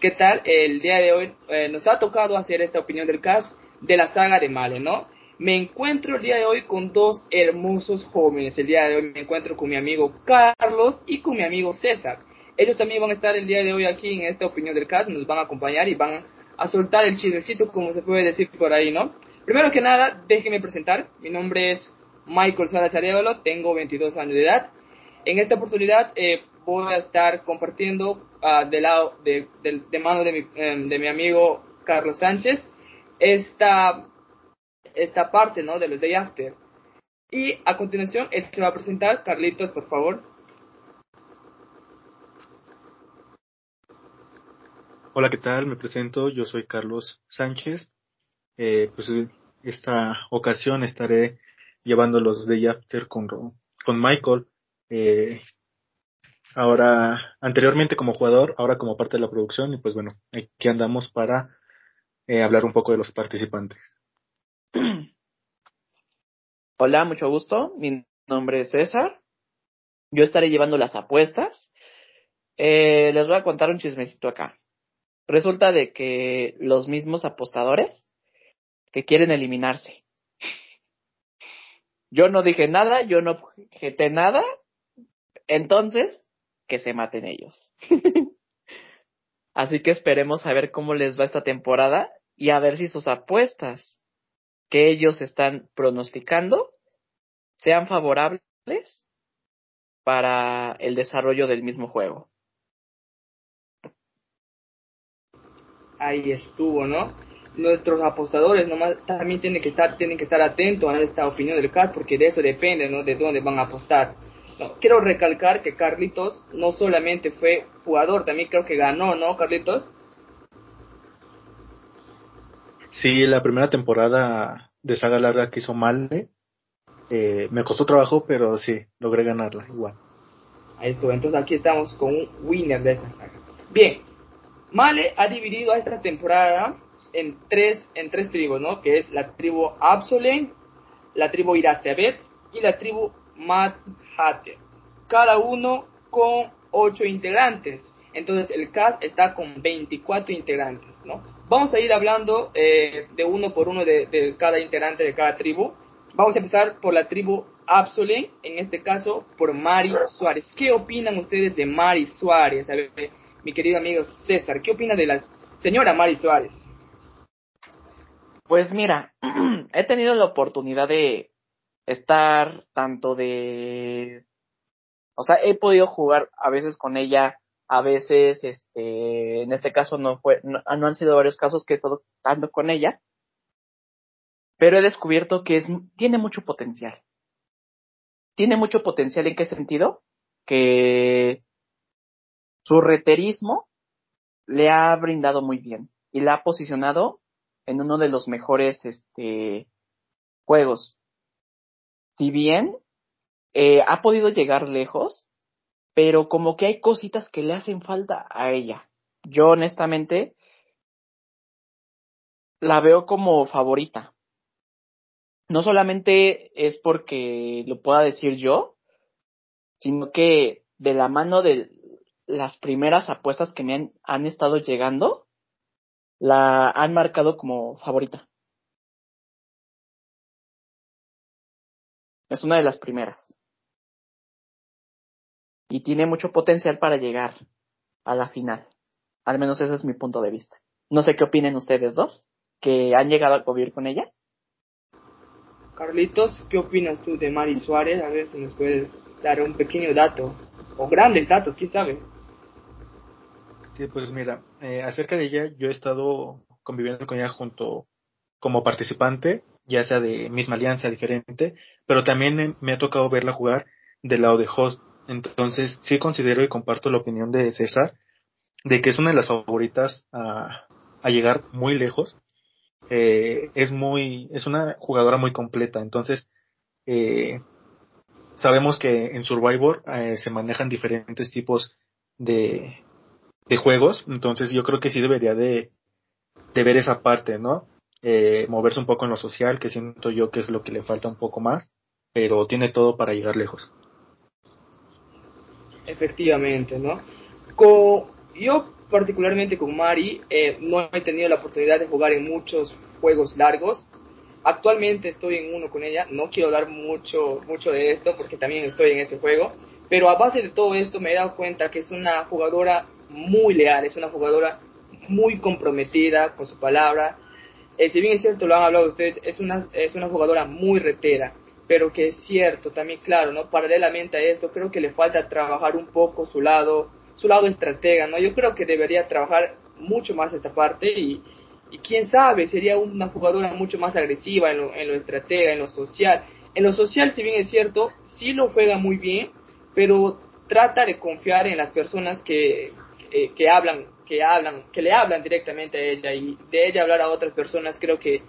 ¿qué tal? El día de hoy eh, nos ha tocado hacer esta opinión del cast de la saga de Male, ¿no? Me encuentro el día de hoy con dos hermosos jóvenes. El día de hoy me encuentro con mi amigo Carlos y con mi amigo César. Ellos también van a estar el día de hoy aquí en esta opinión del cast, nos van a acompañar y van a soltar el chismecito, como se puede decir por ahí, ¿no? Primero que nada, déjenme presentar. Mi nombre es Michael Salas Arevalo, tengo 22 años de edad. En esta oportunidad eh, voy a estar compartiendo uh, de lado de, de, de mano de mi, um, de mi, amigo Carlos Sánchez esta, esta parte ¿no? de los Day After. Y a continuación, él se va a presentar. Carlitos, por favor. Hola, ¿qué tal? Me presento, yo soy Carlos Sánchez. Eh, pues esta ocasión estaré llevando los Day After con, con Michael. Eh, ahora, anteriormente como jugador, ahora como parte de la producción, y pues bueno, aquí andamos para eh, hablar un poco de los participantes. Hola, mucho gusto. Mi nombre es César. Yo estaré llevando las apuestas. Eh, les voy a contar un chismecito acá. Resulta de que los mismos apostadores que quieren eliminarse. Yo no dije nada, yo no objeté nada, entonces que se maten ellos. Así que esperemos a ver cómo les va esta temporada y a ver si sus apuestas que ellos están pronosticando sean favorables para el desarrollo del mismo juego. Ahí estuvo, ¿no? Nuestros apostadores nomás también tienen que estar tienen que estar atentos a esta opinión del CAT porque de eso depende, ¿no? De dónde van a apostar. No, quiero recalcar que Carlitos no solamente fue jugador, también creo que ganó, ¿no, Carlitos? Sí, la primera temporada de Saga Larga que hizo Male, eh, me costó trabajo, pero sí, logré ganarla igual. Ahí estuvo, entonces aquí estamos con un winner de esta saga. Bien, Male ha dividido a esta temporada en tres, en tres tribus, ¿no? Que es la tribu Absolen, la tribu Iracebet y la tribu Mad Cada uno con 8 integrantes. Entonces el cast está con 24 integrantes, ¿no? Vamos a ir hablando eh, de uno por uno de, cada integrante de cada tribu. Vamos a empezar por la tribu Absolen, en este caso por Mari Suárez. ¿Qué opinan ustedes de Mari Suárez? Mi querido amigo César, ¿qué opina de la señora Mari Suárez? Pues mira, he tenido la oportunidad de estar tanto de, o sea, he podido jugar a veces con ella, a veces, este, en este caso no fue, no, han sido varios casos que he estado tanto con ella, pero he descubierto que es, tiene mucho potencial. Tiene mucho potencial en qué sentido? Que su reterismo le ha brindado muy bien y la ha posicionado en uno de los mejores este, juegos si bien eh, ha podido llegar lejos, pero como que hay cositas que le hacen falta a ella. Yo honestamente la veo como favorita. No solamente es porque lo pueda decir yo, sino que de la mano de las primeras apuestas que me han, han estado llegando, la han marcado como favorita. Es una de las primeras. Y tiene mucho potencial para llegar a la final. Al menos ese es mi punto de vista. No sé qué opinen ustedes dos, que han llegado a convivir con ella. Carlitos, ¿qué opinas tú de Mari Suárez? A ver si nos puedes dar un pequeño dato, o grandes datos, quién sabe. Sí, pues mira, eh, acerca de ella, yo he estado conviviendo con ella junto como participante ya sea de misma alianza, diferente, pero también me ha tocado verla jugar del lado de host. Entonces, sí considero y comparto la opinión de César de que es una de las favoritas a, a llegar muy lejos. Eh, es muy, es una jugadora muy completa. Entonces, eh, sabemos que en Survivor eh, se manejan diferentes tipos de, de juegos. Entonces, yo creo que sí debería de, de ver esa parte, ¿no? Eh, moverse un poco en lo social, que siento yo que es lo que le falta un poco más, pero tiene todo para llegar lejos. Efectivamente, ¿no? Yo particularmente con Mari, eh, no he tenido la oportunidad de jugar en muchos juegos largos. Actualmente estoy en uno con ella, no quiero hablar mucho, mucho de esto porque también estoy en ese juego, pero a base de todo esto me he dado cuenta que es una jugadora muy leal, es una jugadora muy comprometida con su palabra. Eh, si bien es cierto, lo han hablado ustedes, es una, es una jugadora muy retera, pero que es cierto, también claro, ¿no? Paralelamente a esto, creo que le falta trabajar un poco su lado, su lado estratega, ¿no? Yo creo que debería trabajar mucho más esta parte y, y quién sabe, sería una jugadora mucho más agresiva en lo, en lo estratega, en lo social. En lo social, si bien es cierto, sí lo juega muy bien, pero trata de confiar en las personas que, eh, que hablan, que hablan, que le hablan directamente a ella y de ella hablar a otras personas, creo que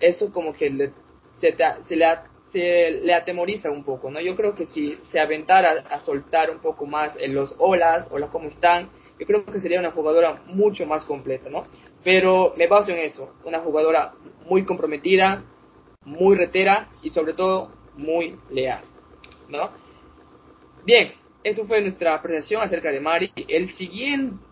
eso como que le, se, se, le, se le atemoriza un poco, ¿no? Yo creo que si se aventara a soltar un poco más en los olas, hola, ¿cómo están? Yo creo que sería una jugadora mucho más completa, ¿no? Pero me baso en eso, una jugadora muy comprometida, muy retera y sobre todo muy leal, ¿no? Bien, eso fue nuestra apreciación acerca de Mari. El siguiente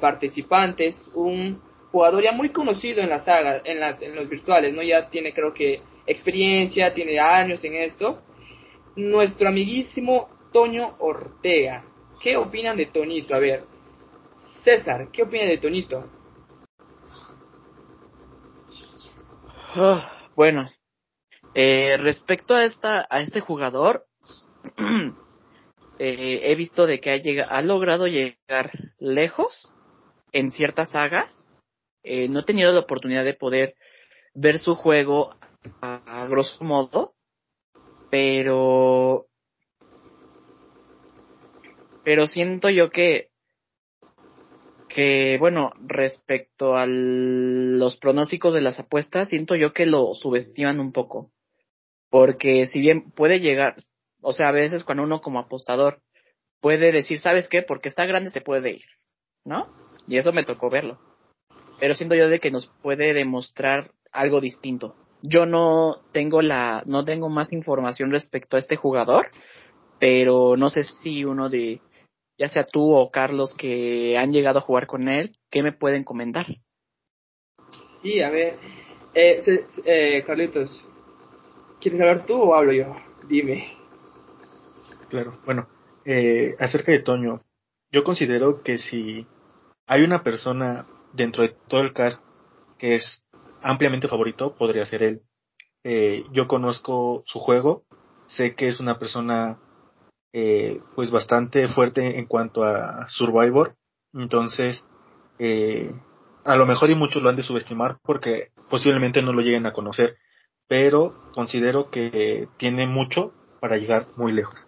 participante es un jugador ya muy conocido en la saga, en, las, en los virtuales, ¿no? Ya tiene creo que experiencia, tiene años en esto. Nuestro amiguísimo Toño Ortega. ¿Qué opinan de Tonito? A ver, César, ¿qué opina de Tonito? Ah, bueno, eh, respecto a esta a este jugador, eh, he visto de que ha, llegado, ha logrado llegar lejos en ciertas sagas. Eh, no he tenido la oportunidad de poder ver su juego a, a grosso modo, pero pero siento yo que que bueno respecto a los pronósticos de las apuestas siento yo que lo subestiman un poco porque si bien puede llegar o sea, a veces cuando uno como apostador puede decir, ¿sabes qué? Porque está grande se puede ir, ¿no? Y eso me tocó verlo. Pero siento yo de que nos puede demostrar algo distinto. Yo no tengo la, no tengo más información respecto a este jugador, pero no sé si uno de, ya sea tú o Carlos que han llegado a jugar con él, ¿qué me pueden comentar? Sí, a ver, eh, eh, Carlitos, ¿quieres hablar tú o hablo yo? Dime. Claro, bueno, eh, acerca de Toño, yo considero que si hay una persona dentro de todo el cast que es ampliamente favorito, podría ser él. Eh, yo conozco su juego, sé que es una persona eh, pues bastante fuerte en cuanto a Survivor, entonces eh, a lo mejor y muchos lo han de subestimar porque posiblemente no lo lleguen a conocer, pero considero que tiene mucho para llegar muy lejos.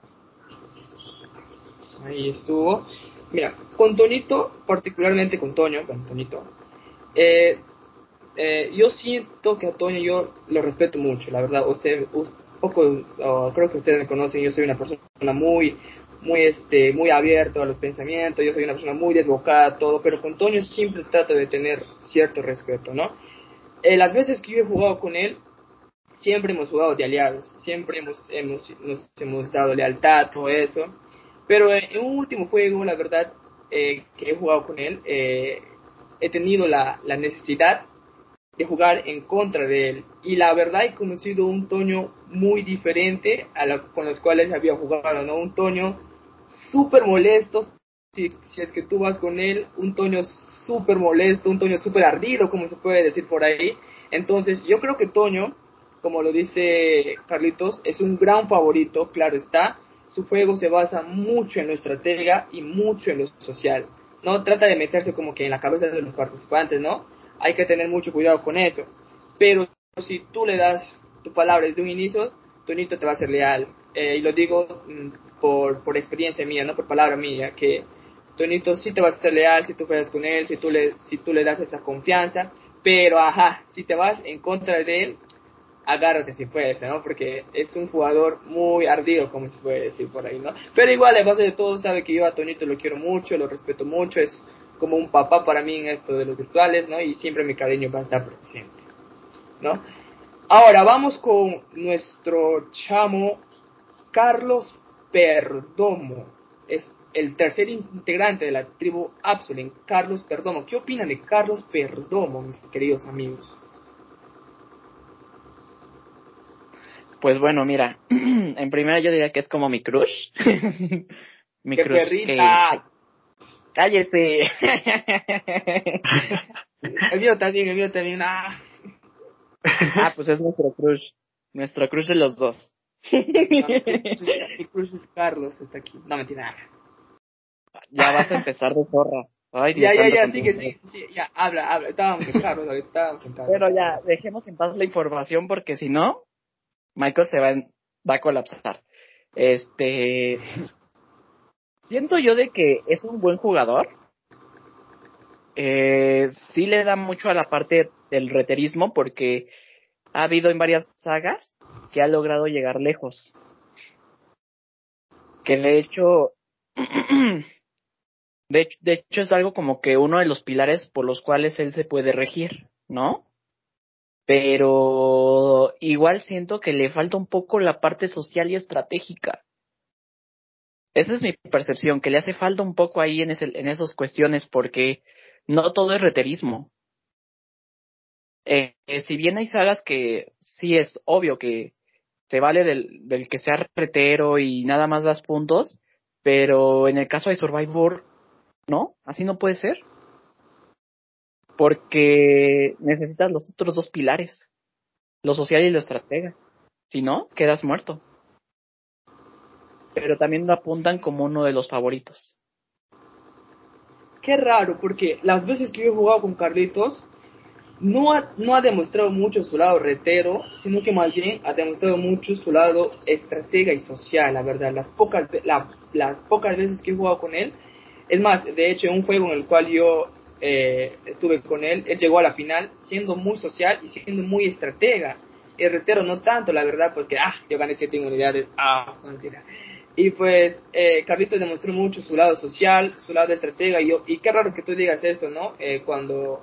Ahí estuvo. Mira, con Toñito, particularmente con Toño, con Toñito, eh, eh, yo siento que a Toño yo lo respeto mucho, la verdad. Usted, un poco, oh, creo que ustedes me conocen, yo soy una persona muy, muy, este, muy abierto a los pensamientos, yo soy una persona muy desbocada, todo, pero con Toño siempre trato de tener cierto respeto, ¿no? Eh, las veces que yo he jugado con él, siempre hemos jugado de aliados, siempre hemos, hemos, nos hemos dado lealtad, todo eso. Pero en un último juego, la verdad, eh, que he jugado con él, eh, he tenido la, la, necesidad de jugar en contra de él. Y la verdad he conocido un Toño muy diferente a la, con los cuales había jugado, ¿no? Un Toño súper molesto, si, si, es que tú vas con él, un Toño súper molesto, un Toño súper ardido, como se puede decir por ahí. Entonces, yo creo que Toño, como lo dice Carlitos, es un gran favorito, claro está, su juego se basa mucho en lo estratega y mucho en lo social. No trata de meterse como que en la cabeza de los participantes, ¿no? Hay que tener mucho cuidado con eso. Pero si tú le das tu palabra desde un inicio, Tonito te va a ser leal. Eh, y lo digo mm, por, por experiencia mía, no por palabra mía, que Tonito sí te va a ser leal si tú juegas con él, si tú le, si tú le das esa confianza. Pero, ajá, si te vas en contra de él, agárrate si puedes, ¿no? Porque es un jugador muy ardido, como se puede decir por ahí, ¿no? Pero igual, en base de todo, sabe que yo a Tonito lo quiero mucho, lo respeto mucho, es como un papá para mí en esto de los virtuales, ¿no? Y siempre mi cariño va a estar presente, ¿no? Ahora vamos con nuestro chamo Carlos Perdomo. Es el tercer integrante de la tribu Absolen, Carlos Perdomo. ¿Qué opinan de Carlos Perdomo, mis queridos amigos? Pues bueno, mira, en primera yo diría que es como mi crush. mi ¡Qué crush perrita! ¡Cállese! el mío también, el mío también. Ah. ah, pues es nuestro crush. Nuestro crush de los dos. mi crush es Carlos, está aquí. No, mentira. Ya vas a empezar de zorra. Ay, Dios ya, ya, ya, que sí, sí, ya, habla, habla. Estábamos en Carlos, estábamos en Carlos. Pero ya, dejemos en paz la información porque si no, Michael se va, va a colapsar. Este. Siento yo de que es un buen jugador. Eh, sí le da mucho a la parte del reterismo porque ha habido en varias sagas que ha logrado llegar lejos. Que de hecho, de hecho, de hecho es algo como que uno de los pilares por los cuales él se puede regir, ¿no? Pero igual siento que le falta un poco la parte social y estratégica. Esa es mi percepción, que le hace falta un poco ahí en, ese, en esas cuestiones, porque no todo es reterismo. Eh, eh, si bien hay sagas que sí es obvio que se vale del, del que sea retero y nada más das puntos, pero en el caso de Survivor, ¿no? Así no puede ser porque necesitas los otros dos pilares, lo social y lo estratega. Si no, quedas muerto. Pero también lo apuntan como uno de los favoritos. Qué raro, porque las veces que yo he jugado con Carlitos, no ha, no ha demostrado mucho su lado retero, sino que más bien ha demostrado mucho su lado estratega y social, la verdad. Las pocas, las pocas veces que he jugado con él, es más, de hecho, un juego en el cual yo eh, estuve con él, él llegó a la final siendo muy social y siendo muy estratega. El retero no tanto, la verdad, pues que, ah, yo gané siete unidades, ah, mentira. Y pues eh, Carlitos demostró mucho su lado social, su lado de estratega, y, yo, y qué raro que tú digas esto, ¿no? Eh, cuando...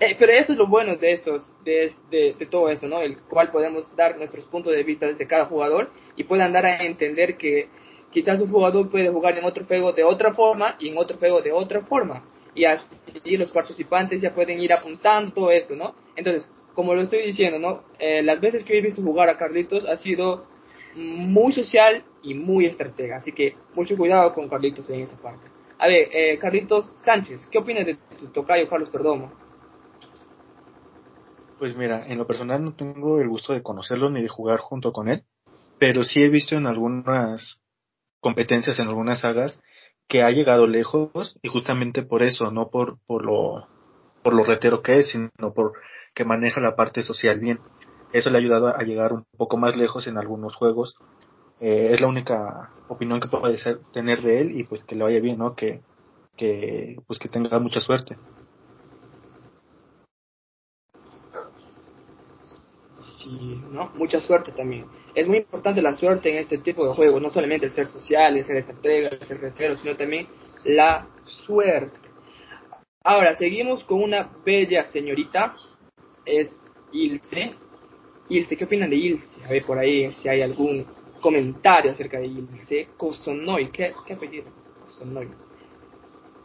Eh, pero eso es lo bueno de estos, de, de, de, todo esto, ¿no? El cual podemos dar nuestros puntos de vista desde cada jugador y puedan dar a entender que quizás un jugador puede jugar en otro juego de otra forma y en otro juego de otra forma y así los participantes ya pueden ir apuntando todo esto, ¿no? Entonces, como lo estoy diciendo, ¿no? Eh, las veces que he visto jugar a Carlitos ha sido muy social y muy estratega, así que mucho cuidado con Carlitos en esa parte. A ver, eh, Carlitos Sánchez, ¿qué opinas de tu tocayo Carlos Perdomo? Pues mira, en lo personal no tengo el gusto de conocerlo ni de jugar junto con él, pero sí he visto en algunas competencias, en algunas sagas, que ha llegado lejos y justamente por eso, no por, por lo por lo retero que es, sino por que maneja la parte social bien. Eso le ha ayudado a llegar un poco más lejos en algunos juegos. Eh, es la única opinión que puedo tener de él y pues que le vaya bien, ¿no? Que, que pues que tenga mucha suerte. Sí, ¿no? Mucha suerte también es muy importante la suerte en este tipo de juegos, no solamente el ser social, el ser estratega, el ser retero, sino también la suerte. Ahora, seguimos con una bella señorita, es Ilse. Ilse, ¿qué opinan de Ilse? A ver por ahí si hay algún comentario acerca de Ilse. Kosonoy, ¿qué, qué apellido? Kosonoy.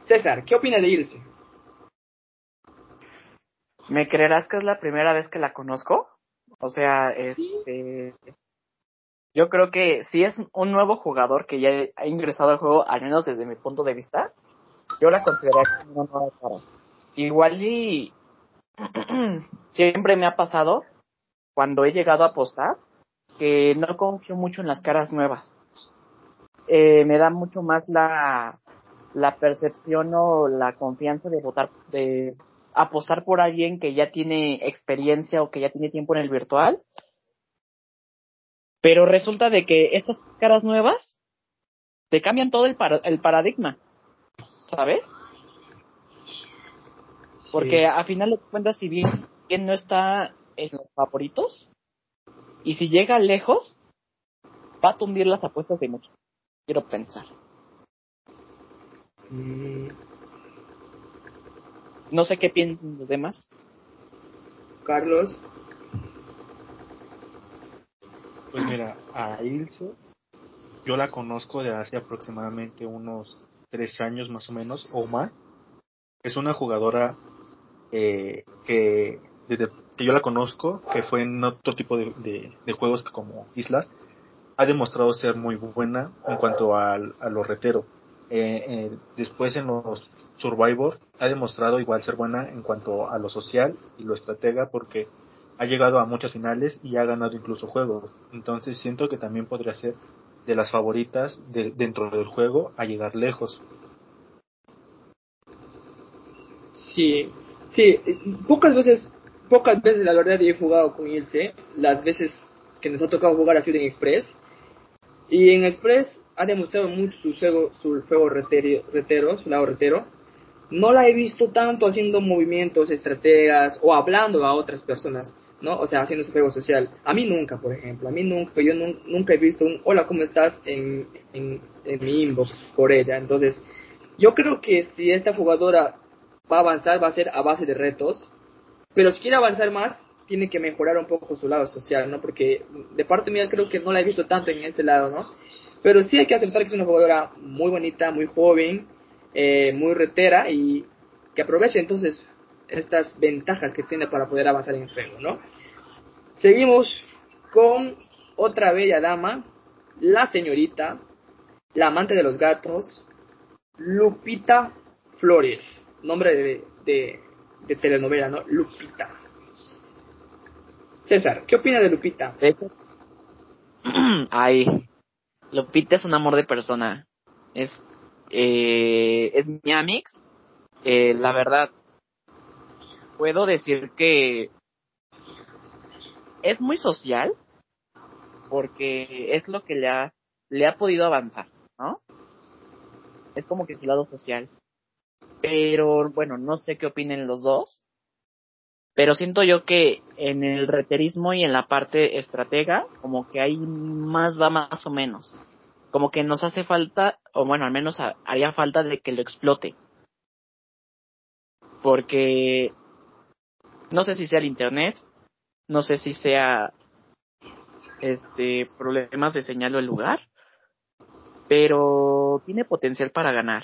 César, ¿qué opina de Ilse? ¿Me creerás que es la primera vez que la conozco? O sea, este, yo creo que si es un nuevo jugador que ya ha ingresado al juego, al menos desde mi punto de vista, yo la consideraría como una nueva cara. Igual y siempre me ha pasado cuando he llegado a apostar que no confío mucho en las caras nuevas. Eh, me da mucho más la, la percepción o la confianza de votar, de apostar por alguien que ya tiene experiencia o que ya tiene tiempo en el virtual pero resulta de que estas caras nuevas te cambian todo el, el paradigma, ¿sabes? Porque a final de cuentas, si bien, no está en los favoritos, y si llega lejos, va a tundir las apuestas de mucho. Quiero pensar. Mm. No sé qué piensan los demás. Carlos. Pues mira, a Ilse yo la conozco de hace aproximadamente unos tres años más o menos, o más. Es una jugadora eh, que desde que yo la conozco, que fue en otro tipo de, de, juegos como Islas, ha demostrado ser muy buena en cuanto a, a lo retero. Eh, eh, después en los Survivor ha demostrado igual ser buena en cuanto a lo social y lo estratega porque ha llegado a muchas finales y ha ganado incluso juegos. Entonces siento que también podría ser de las favoritas de, dentro del juego a llegar lejos. Sí, sí, pocas veces, pocas veces la verdad he jugado con Ilse, las veces que nos ha tocado jugar así en Express. Y en Express ha demostrado mucho su juego, su retero, su lado retero. No la he visto tanto haciendo movimientos, estrategas o hablando a otras personas. ¿no? O sea, haciendo su juego social. A mí nunca, por ejemplo, a mí nunca, yo nunca he visto un hola, ¿cómo estás? En, en, mi inbox por ella. Entonces, yo creo que si esta jugadora va a avanzar, va a ser a base de retos, pero si quiere avanzar más, tiene que mejorar un poco su lado social, ¿no? Porque de parte mía creo que no la he visto tanto en este lado, ¿no? Pero sí hay que aceptar que es una jugadora muy bonita, muy joven, eh, muy retera y que aproveche entonces estas ventajas que tiene para poder avanzar en el juego, ¿no? Seguimos con otra bella dama, la señorita, la amante de los gatos, Lupita Flores, nombre de, de, telenovela, ¿no? Lupita. César, ¿qué opina de Lupita? Ay, Lupita es un amor de persona. Es, eh, es mi amix. Eh, la verdad, puedo decir que es muy social porque es lo que le ha, le ha podido avanzar, ¿no? Es como que su lado social. Pero bueno, no sé qué opinen los dos. Pero siento yo que en el reterismo y en la parte estratega, como que hay más va más o menos. Como que nos hace falta, o bueno, al menos haría falta de que lo explote. Porque no sé si sea el internet, no sé si sea este problemas de señal o el lugar, pero tiene potencial para ganar.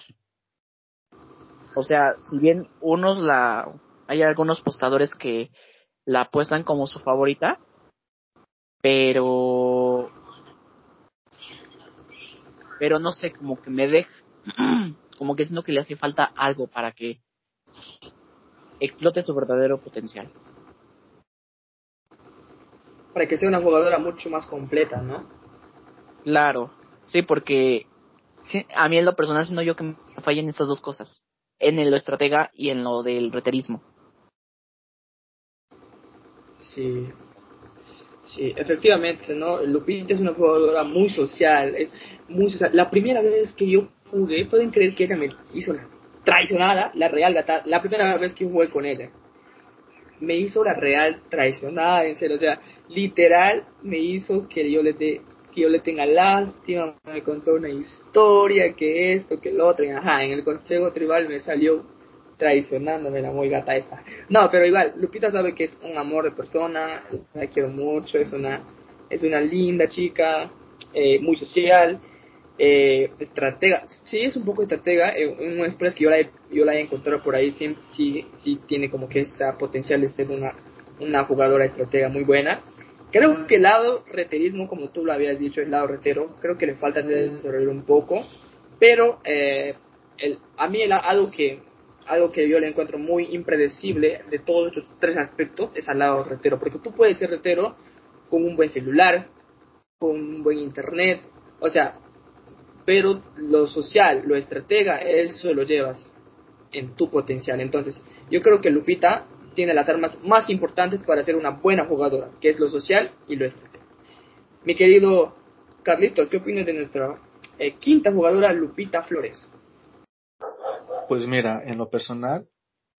O sea, si bien unos la hay algunos postadores que la apuestan como su favorita, pero pero no sé, como que me deja como que siento que le hace falta algo para que explote su verdadero potencial. Para que sea una jugadora mucho más completa, ¿no? Claro, sí, porque a mí en lo personal sino yo que me fallen estas dos cosas, en lo estratega y en lo del reterismo. Sí, sí, efectivamente, ¿no? Lupita es una jugadora muy social, es muy social. La primera vez que yo jugué, pueden creer que ella me hizo la traicionada, la real gata, la primera vez que jugué con ella. Me hizo la real traicionada, en serio, o sea, literal me hizo que yo le que yo le tenga lástima, me contó una historia, que esto, que lo otro, y ajá, en el consejo tribal me salió traicionándome la muy gata esta. No, pero igual, Lupita sabe que es un amor de persona, la quiero mucho, es una, es una linda chica, eh, muy social, eh, estratega, sí es un poco estratega, eh, un express que yo la, he, yo la he encontrado por ahí, sí, sí, sí tiene como que esa potencial de ser una, una jugadora estratega muy buena. Creo que el lado reterismo, como tú lo habías dicho, el lado retero, creo que le falta desarrollar un poco, pero eh, el, a mí el, algo que algo que yo le encuentro muy impredecible de todos estos tres aspectos es al lado retero, porque tú puedes ser retero con un buen celular, con un buen internet, o sea, pero lo social, lo estratega, eso lo llevas en tu potencial. Entonces, yo creo que Lupita tiene las armas más importantes para ser una buena jugadora, que es lo social y lo estratega. Mi querido Carlitos, ¿qué opinas de nuestra eh, quinta jugadora, Lupita Flores? Pues mira, en lo personal,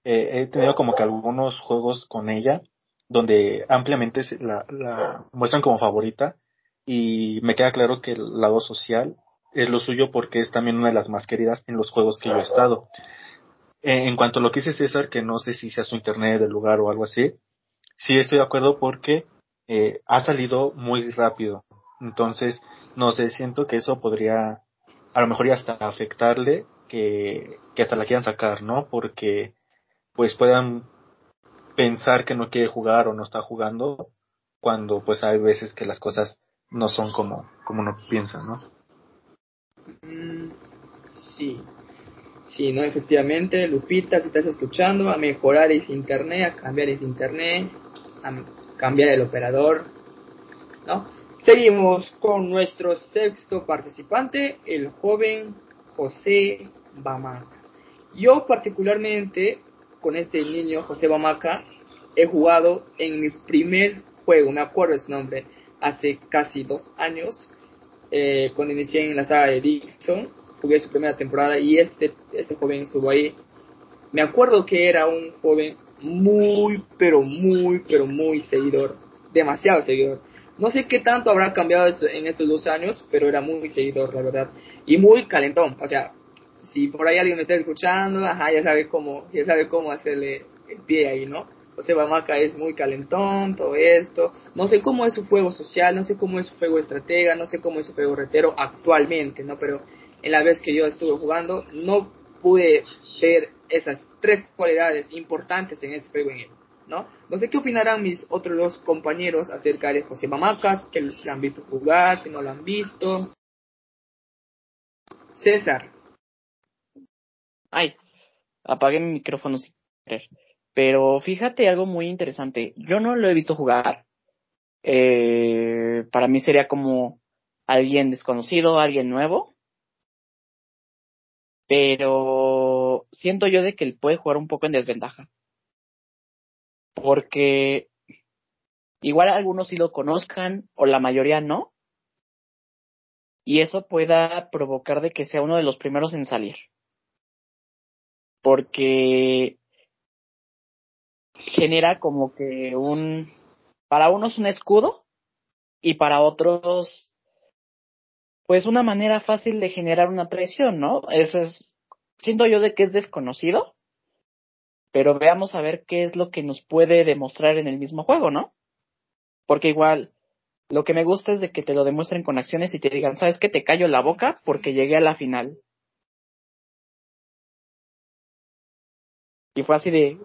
eh, he tenido como que algunos juegos con ella, donde ampliamente la, la muestran como favorita, y me queda claro que el lado social es lo suyo porque es también una de las más queridas en los juegos que yo he estado. Eh, en cuanto a lo que dice César, que no sé si sea su internet del lugar o algo así, sí estoy de acuerdo porque eh, ha salido muy rápido. Entonces, no sé, siento que eso podría a lo mejor ya hasta afectarle que, que hasta la quieran sacar, ¿no? Porque pues puedan pensar que no quiere jugar o no está jugando cuando pues hay veces que las cosas no son como, como uno piensa, ¿no? Mm, sí, sí, ¿no? Efectivamente, Lupita, si estás escuchando, a mejorar ese internet, a cambiar ese internet, a cambiar el operador, ¿no? Seguimos con nuestro sexto participante, el joven José Bamaca. Yo particularmente con este niño, José Bamaca, he jugado en mi primer juego, me acuerdo su nombre, hace casi dos años, eh, cuando inicié en la saga de Dixon, jugué su primera temporada y este, este joven estuvo ahí. Me acuerdo que era un joven muy, pero muy, pero muy seguidor, demasiado seguidor. No sé qué tanto habrá cambiado en estos dos años, pero era muy seguidor, la verdad. Y muy calentón, o sea, si por ahí alguien me está escuchando, ajá, ya sabe cómo, ya sabe cómo hacerle el pie ahí, ¿no? José Bamaca es muy calentón, todo esto. No sé cómo es su juego social, no sé cómo es su juego estratega, no sé cómo es su juego retero actualmente, ¿no? Pero en la vez que yo estuve jugando, no pude ver esas tres cualidades importantes en este juego en él, ¿no? No sé qué opinarán mis otros dos compañeros acerca de José Bamaca, que lo han visto jugar, si no lo han visto. César. Ay, apagué mi micrófono sin querer. Pero fíjate algo muy interesante. Yo no lo he visto jugar. Eh, para mí sería como alguien desconocido, alguien nuevo. Pero siento yo de que él puede jugar un poco en desventaja. Porque igual algunos sí lo conozcan o la mayoría no. Y eso pueda provocar de que sea uno de los primeros en salir porque genera como que un, para unos un escudo y para otros, pues una manera fácil de generar una traición, ¿no? Eso es, siento yo de que es desconocido, pero veamos a ver qué es lo que nos puede demostrar en el mismo juego, ¿no? Porque igual, lo que me gusta es de que te lo demuestren con acciones y te digan, ¿sabes qué? Te callo la boca porque llegué a la final. Y fue así de,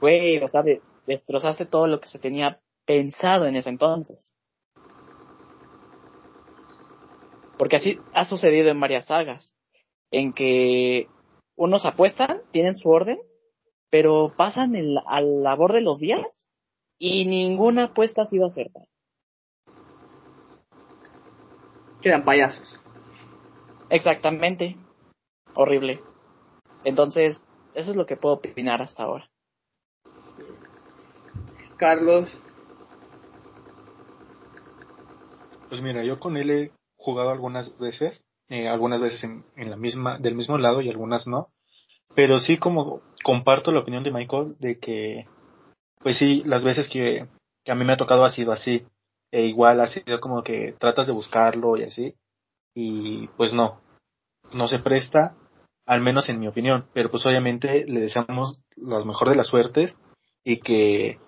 güey, o sea, destrozaste todo lo que se tenía pensado en ese entonces. Porque así ha sucedido en varias sagas, en que unos apuestan, tienen su orden, pero pasan el, al labor de los días y ninguna apuesta ha sido acertada. Quedan payasos. Exactamente. Horrible. Entonces, eso es lo que puedo opinar hasta ahora. Carlos. Pues mira, yo con él he jugado algunas veces, eh, algunas veces en, en, la misma, del mismo lado y algunas no. Pero sí como comparto la opinión de Michael de que, pues sí, las veces que, que a mí me ha tocado ha sido así. E igual ha sido como que tratas de buscarlo y así. Y pues no, no se presta al menos en mi opinión. Pero pues obviamente le deseamos las mejor de las suertes y que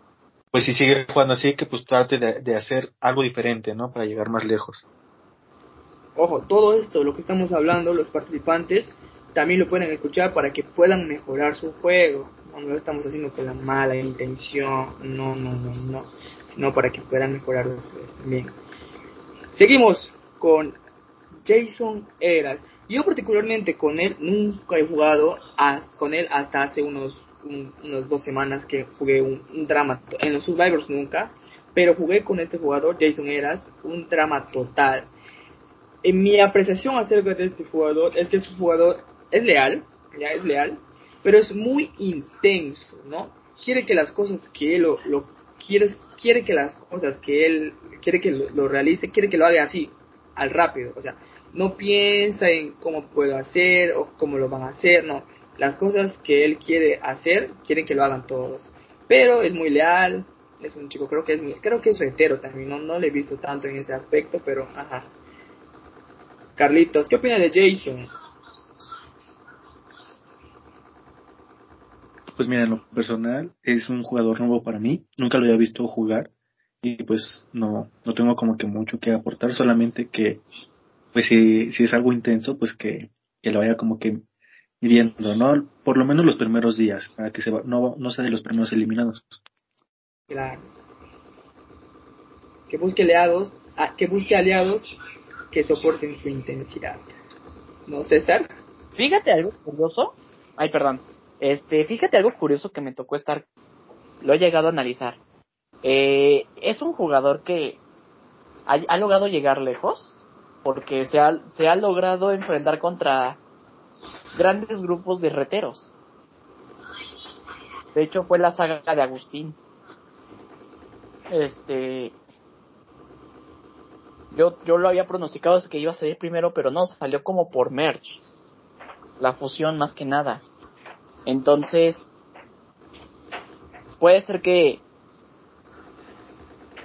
pues si sigue jugando así, que pues trate de, hacer algo diferente, ¿no? Para llegar más lejos. Ojo, todo esto, lo que estamos hablando, los participantes también lo pueden escuchar para que puedan mejorar su juego. No, lo estamos haciendo con la mala intención, no, no, no, no, sino para que puedan mejorar ustedes también. Seguimos con Jason Eras. Yo particularmente con él nunca he jugado con él hasta hace unos, unas dos semanas que jugué un, drama, en los Survivors nunca, pero jugué con este jugador, Jason Eras, un drama total. En mi apreciación acerca de este jugador es que su jugador es leal, ya es leal, pero es muy intenso, ¿no? Quiere que las cosas que él lo, lo quiere que las cosas que él quiere que lo realice, quiere que lo haga así, al rápido, o sea, no piensa en cómo puedo hacer o cómo lo van a hacer, no. Las cosas que él quiere hacer, quieren que lo hagan todos. Pero es muy leal, es un chico, creo que es creo que es retero también, no, no le he visto tanto en ese aspecto, pero ajá. Carlitos, ¿qué opina de Jason? Pues mira, en lo personal es un jugador nuevo para mí, nunca lo había visto jugar y pues no, no tengo como que mucho que aportar, solamente que pues si, si es algo intenso, pues que, que lo vaya como que midiendo, ¿no? Por lo menos los primeros días, para que se no, no sea de los primeros eliminados. Claro. Que busque aliados, que busque aliados que soporten su intensidad. ¿No, César? Fíjate algo curioso. Ay, perdón. Este, fíjate algo curioso que me tocó estar. Lo he llegado a analizar. Eh, es un jugador que ha, ha, logrado llegar lejos porque se ha, se ha logrado enfrentar contra grandes grupos de reteros. De hecho, fue la saga de Agustín. Este. Yo, yo lo había pronosticado que iba a salir primero, pero no, salió como por merch. La fusión más que nada. Entonces, puede ser que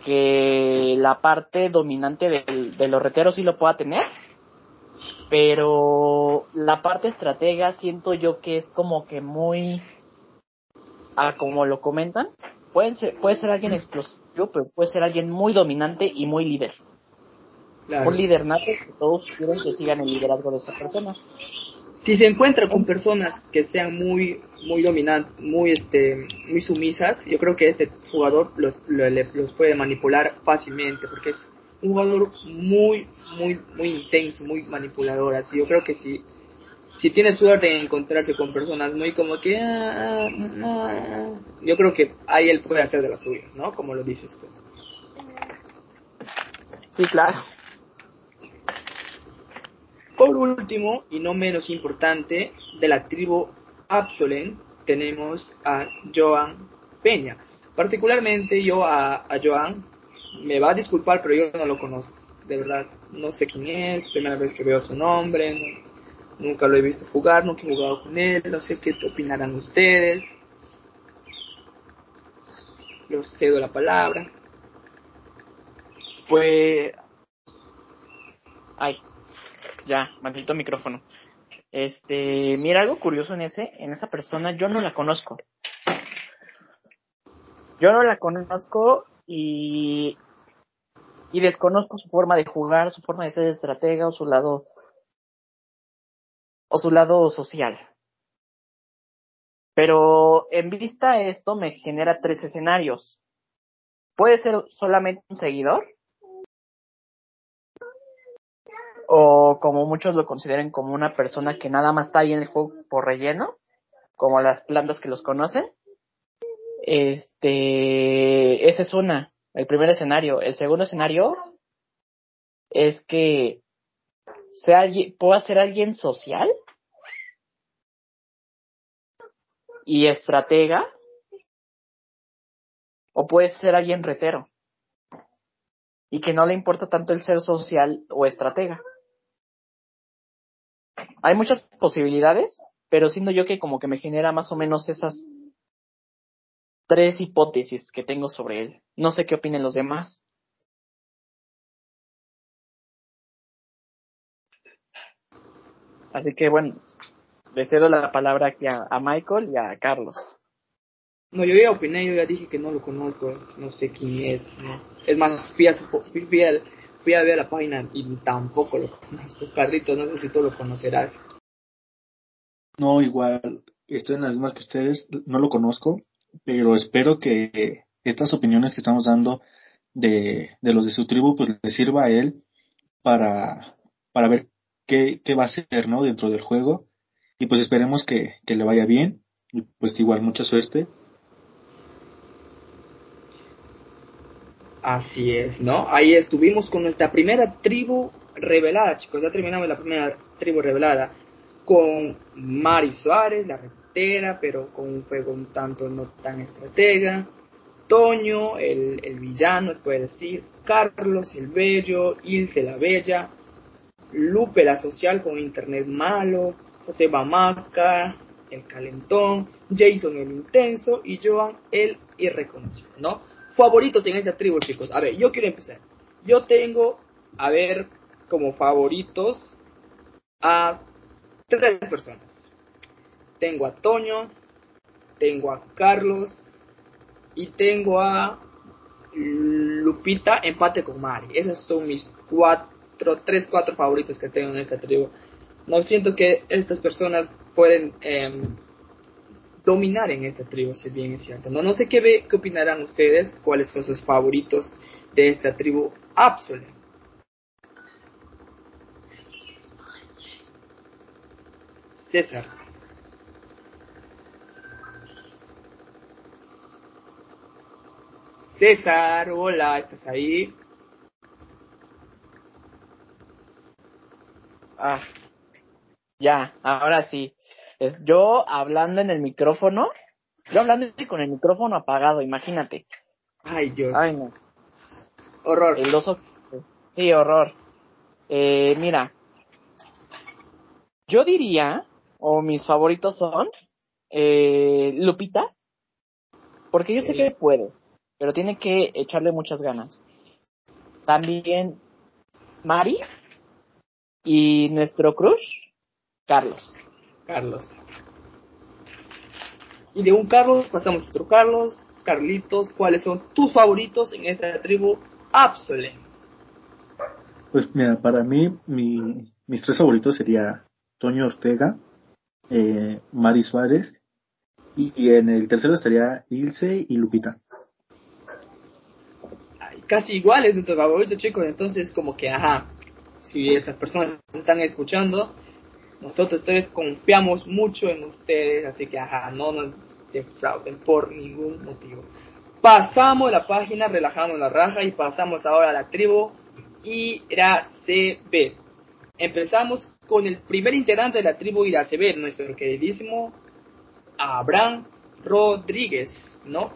que la parte dominante de, de los reteros sí lo pueda tener, pero la parte estratega siento yo que es como que muy, ah, como lo comentan, pueden ser, puede ser alguien explosivo, pero puede ser alguien muy dominante y muy líder. Un líder nato que todos quieren que sigan el liderazgo de esta persona si se encuentra con personas que sean muy muy dominantes, muy este muy sumisas, yo creo que este jugador los, los puede manipular fácilmente porque es un jugador muy muy muy intenso, muy manipulador, así yo creo que si si tiene suerte de encontrarse con personas muy como que ah, ah, ah, yo creo que ahí él puede hacer de las suyas, ¿no? Como lo dices tú. Sí, claro. Por último, y no menos importante, de la tribu Absolen tenemos a Joan Peña. Particularmente yo a, Joan, me va a disculpar, pero yo no lo conozco. De verdad, no sé quién es, primera vez que veo su nombre, nunca lo he visto jugar, nunca he jugado con él, no sé qué opinarán ustedes. Los cedo la palabra. Pues... Ay, ya, maldito micrófono. Este, mira algo curioso en ese, en esa persona, yo no la conozco. Yo no la conozco y y desconozco su forma de jugar, su forma de ser estratega o su lado o su lado social. Pero en vista esto me genera tres escenarios. Puede ser solamente un seguidor, o como muchos lo consideren como una persona que nada más está ahí en el juego por relleno, como las plantas que los conocen. Este, es una, el primer escenario. El segundo escenario es que sea pueda ser alguien social y estratega, o puede ser alguien retero y que no le importa tanto el ser social o estratega hay muchas posibilidades, pero siendo yo que como que me genera más o menos esas tres hipótesis que tengo sobre él. No sé qué opinen los demás. Así que bueno, le cedo la palabra aquí a, Michael y a Carlos. No, yo ya opiné, yo ya dije que no lo conozco, no sé quién es. Es más, fui a, su, fui, fui a ver la página y tampoco lo conozco. Carlitos, no sé si tú lo conocerás. No, igual, estoy en las mismas que ustedes, no lo conozco, pero espero que estas opiniones que estamos dando de, de los de su tribu, pues le sirva a él para, para ver qué, qué va a hacer, ¿no? Dentro del juego. Y pues esperemos que, que le vaya bien. Y pues igual, mucha suerte. Así es, ¿no? Ahí estuvimos con nuestra primera tribu revelada, chicos. Ya terminamos la primera tribu revelada con Mari Suárez, la repetera, pero con un juego un tanto no tan estratega. Toño, el, el villano, se puede decir. Carlos, el bello. Ilse, la bella. Lupe, la social con internet malo. José Bamaca, el calentón. Jason, el intenso. Y Joan, el irreconocible, ¿no? Favoritos en esta tribu, chicos. A ver, yo quiero empezar. Yo tengo, a ver, como favoritos a tres personas. Tengo a Toño, tengo a Carlos y tengo a Lupita empate con Mari. Esos son mis cuatro, tres, cuatro favoritos que tengo en esta tribu. No siento que estas personas pueden em, dominar en esta tribu, si bien es cierto. No, no sé qué, ve, qué opinarán ustedes, cuáles son sus favoritos de esta tribu Absolute. César. César, hola, ¿estás ahí? Ah, ya, ahora sí. Es yo hablando en el micrófono, yo hablando con el micrófono apagado, imagínate. Ay, Dios. Ay, no. Horror. El oso. Sí, horror. Eh, mira, yo diría, o mis favoritos son, eh, Lupita, porque yo sé que puede, pero tiene que echarle muchas ganas. También Mari y nuestro crush, Carlos. Carlos. Y de un Carlos pasamos a otro Carlos. Carlitos, ¿cuáles son tus favoritos en esta tribu Absole? Pues mira, para mí mi, mis tres favoritos sería Toño Ortega, eh, Mari Suárez y, y, en el tercero estaría Ilse y Lupita. Ay, casi iguales nuestros favoritos chicos, entonces como que ajá, si estas personas están escuchando, nosotros ustedes confiamos mucho en ustedes, así que ajá, no nos defrauden por ningún motivo. Pasamos la página, relajamos la raja y pasamos ahora a la tribu IRACB. Empezamos con el primer integrante de la tribu IRACB, nuestro queridísimo Abraham Rodríguez, ¿no?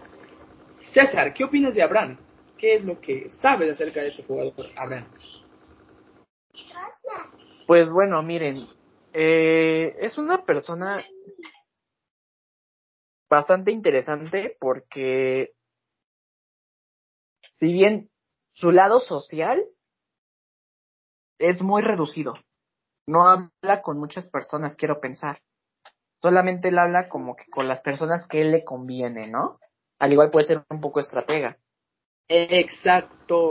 César, ¿qué opinas de Abraham? ¿Qué es lo que sabes acerca de este jugador, Abraham? Pues bueno, miren, eh, es una persona bastante interesante porque si bien su lado social es muy reducido, no habla con muchas personas, quiero pensar. Solamente él habla como que con las personas que él le conviene, ¿no? Al igual puede ser un poco estratega. Exacto.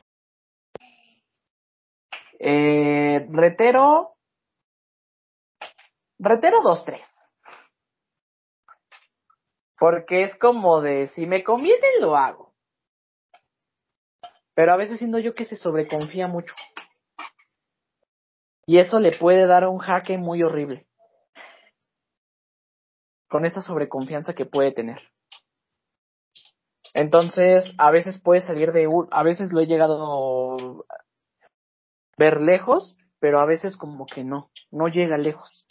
Eh, retero. Retero 2-3. Porque es como de, si me conviene, lo hago. Pero a veces siento yo que se sobreconfía mucho. Y eso le puede dar un jaque muy horrible. Con esa sobreconfianza que puede tener. Entonces, a veces puede salir de a veces lo he llegado a ver lejos, pero a veces como que no, no llega lejos.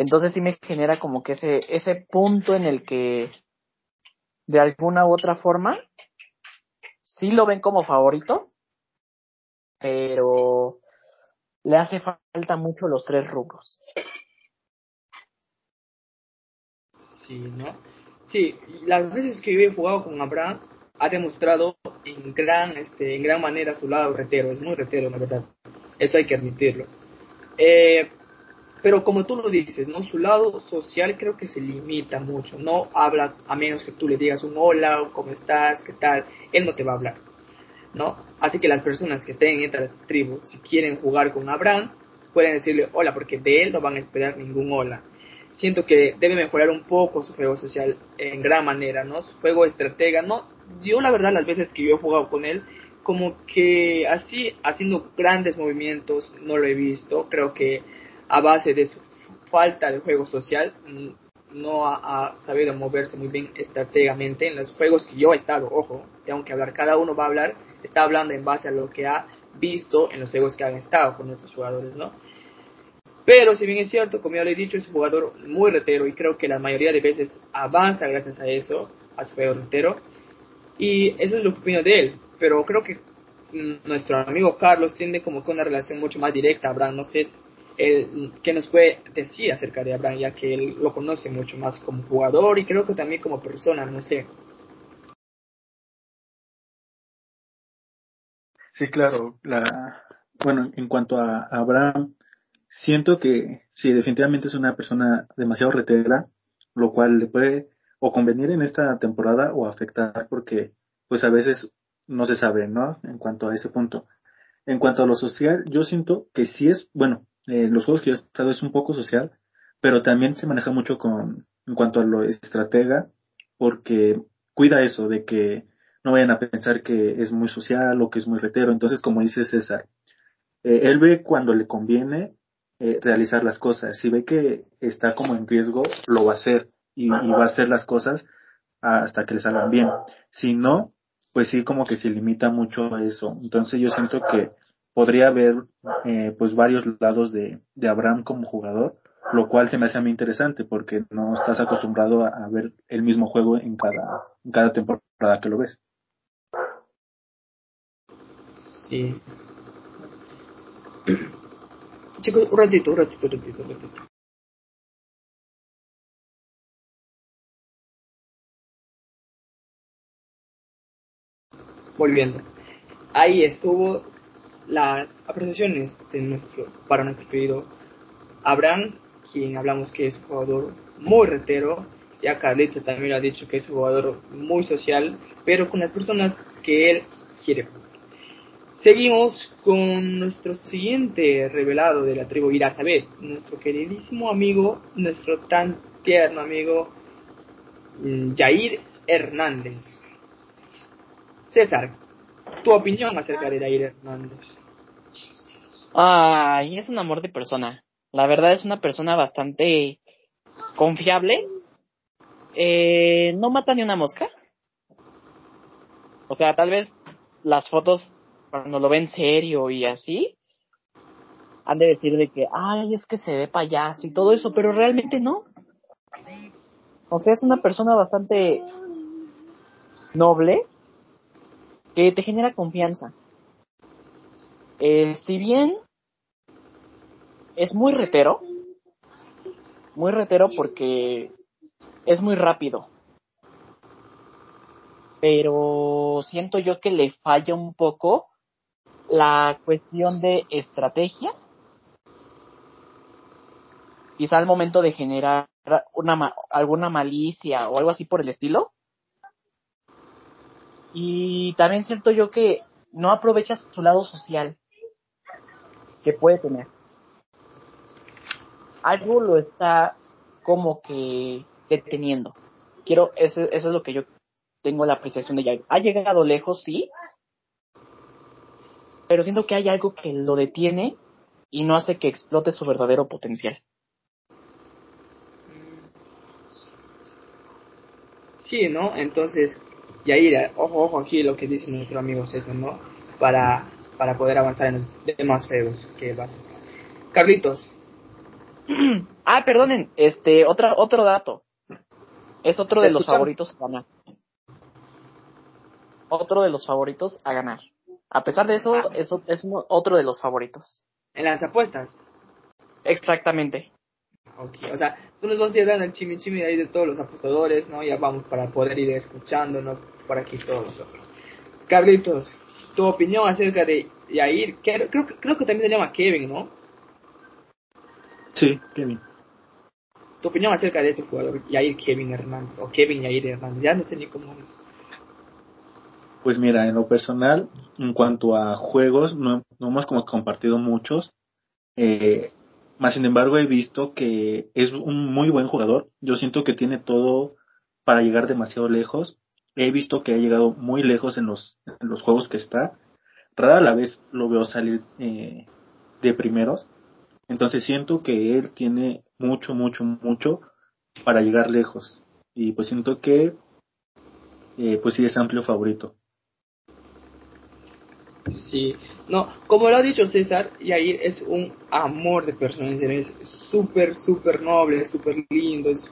Entonces sí me genera como que ese, ese punto en el que de alguna u otra forma sí lo ven como favorito, pero le hace falta mucho los tres rubros. Sí, ¿no? Sí, las veces que yo he jugado con Abraham ha demostrado en gran, este, en gran manera su lado retero, es muy retero, la verdad. Eso hay que admitirlo. Eh, pero como tú lo dices, ¿no? Su lado social creo que se limita mucho. No habla a menos que tú le digas un hola, cómo estás, qué tal. Él no te va a hablar, ¿no? Así que las personas que estén en esta tribu, si quieren jugar con Abraham, pueden decirle hola, porque de él no van a esperar ningún hola. Siento que debe mejorar un poco su juego social en gran manera, ¿no? Su juego estratega, ¿no? Yo la verdad las veces que yo he jugado con él, como que así, haciendo grandes movimientos, no lo he visto. Creo que a base de su falta de juego social, no ha, sabido moverse muy bien estratégamente en los juegos que yo he estado. Ojo, tengo que hablar, cada uno va a hablar, está hablando en base a lo que ha visto en los juegos que han estado con nuestros jugadores, ¿no? Pero si bien es cierto, como ya lo he dicho, es un jugador muy retero y creo que la mayoría de veces avanza gracias a eso, a su juego retero. Y eso es lo que opino de él. Pero creo que nuestro amigo Carlos tiene como que una relación mucho más directa Abraham. No sé él, qué nos puede decir acerca de Abraham, ya que él lo conoce mucho más como jugador y creo que también como persona, no sé. Sí, claro. La, bueno, en cuanto a Abraham, siento que sí, definitivamente es una persona demasiado retera, lo cual le puede o convenir en esta temporada o afectar porque pues a veces no se sabe, ¿no? En cuanto a ese punto. En cuanto a lo social, yo siento que sí es, bueno, eh, los juegos que yo he estado es un poco social, pero también se maneja mucho con, en cuanto a lo estratega, porque cuida eso de que no vayan a pensar que es muy social o que es muy retero. Entonces, como dice César, eh, él ve cuando le conviene eh, realizar las cosas. Si ve que está como en riesgo, lo va a hacer y, va a hacer las cosas hasta que le salgan bien. Si no, pues sí como que se limita mucho a eso. Entonces yo siento que podría haber eh, pues varios lados de, de Abraham como jugador, lo cual se me hace a mí interesante porque no estás acostumbrado a, ver el mismo juego en cada, en cada temporada que lo ves. Sí. Chicos, un ratito, un ratito, un ratito, un ratito. Volviendo. Ahí estuvo las apreciaciones de nuestro, para nuestro querido Abraham, quien hablamos que es jugador muy retero, ya Carlito también ha dicho que es un jugador muy social, pero con las personas que él quiere. Seguimos con nuestro siguiente revelado de la tribu Irazabet, nuestro queridísimo amigo, nuestro tan tierno amigo mm, Jair Hernández. César, tu opinión acerca de Jair Hernández. Ay, es un amor de persona. La verdad es una persona bastante confiable. Eh, no mata ni una mosca. O sea, tal vez las fotos cuando lo ven serio y así, han de decir de que, ay, es que se ve payaso y todo eso, pero realmente no. O sea, es una persona bastante noble que te genera confianza. Eh, si bien es muy retero, muy retero porque es muy rápido. Pero siento yo que le falla un poco la cuestión de estrategia, quizá al momento de generar una, alguna malicia o algo así por el estilo. Y también siento yo que no aprovecha su lado social que puede tener. Algo lo está como que deteniendo. Quiero, eso, eso es lo que yo tengo la apreciación de ella. Ha llegado lejos, sí, pero siento que hay algo que lo detiene y no hace que explote su verdadero potencial. Sí, ¿no? Entonces, Yair, ojo, ojo aquí lo que dice nuestro amigo César, ¿no? Para, para poder avanzar en los demás juegos que va a Carlitos. ah, perdonen, este, otra, otro dato. Es otro de los favoritos a ganar. Otro de los favoritos a ganar. A pesar de eso, ah. eso es otro de los favoritos. ¿En las apuestas? Exactamente. Ok, o sea, tú nos vas a dando el chimichimi ahí de todos los apostadores, ¿no? Ya vamos para poder ir escuchando, ¿no? Por aquí todos nosotros. Carlitos, tu opinión acerca de Yair, creo, creo, creo que también se llama Kevin, ¿no? Sí, Kevin. Tu opinión acerca de este jugador, Yair Kevin Hernández, o Kevin Yair Hernández, ya no sé ni cómo es. Pues mira, en lo personal, en cuanto a juegos, no, no hemos como compartido muchos. Eh, más sin embargo, he visto que es un muy buen jugador. Yo siento que tiene todo para llegar demasiado lejos. He visto que ha llegado muy lejos en los, los juegos que está. Rara la vez lo veo salir eh, de primeros. Entonces siento que él tiene mucho, mucho, mucho para llegar lejos. Y pues siento que, eh, pues sí es amplio favorito. Sí, no, como lo ha dicho César, Yair es un amor de persona, es súper, súper noble, súper lindo, es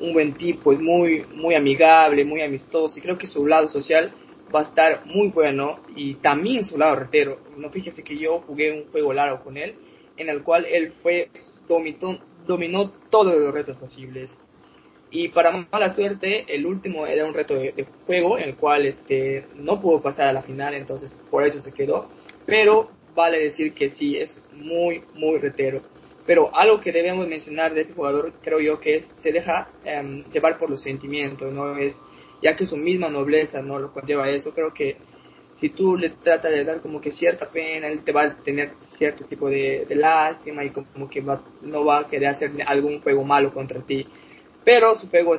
un buen tipo, es muy, muy amigable, muy amistoso y creo que su lado social va a estar muy bueno y también su lado retero. No fíjese que yo jugué un juego largo con él en el cual él fue dominó, dominó todos los retos posibles y para mala suerte, el último era un reto de, juego en el cual este, no pudo pasar a la final, entonces por eso se quedó. Pero vale decir que sí, es muy, muy retero. Pero algo que debemos mencionar de este jugador, creo yo, que es, se deja em, llevar por los sentimientos, ¿no? Es, ya que su misma nobleza no lo conlleva eso, creo que si tú le tratas de dar como que cierta pena, él te va a tener cierto tipo de, lástima y como que va, no va a querer hacer algún juego malo contra ti. Pero su juego,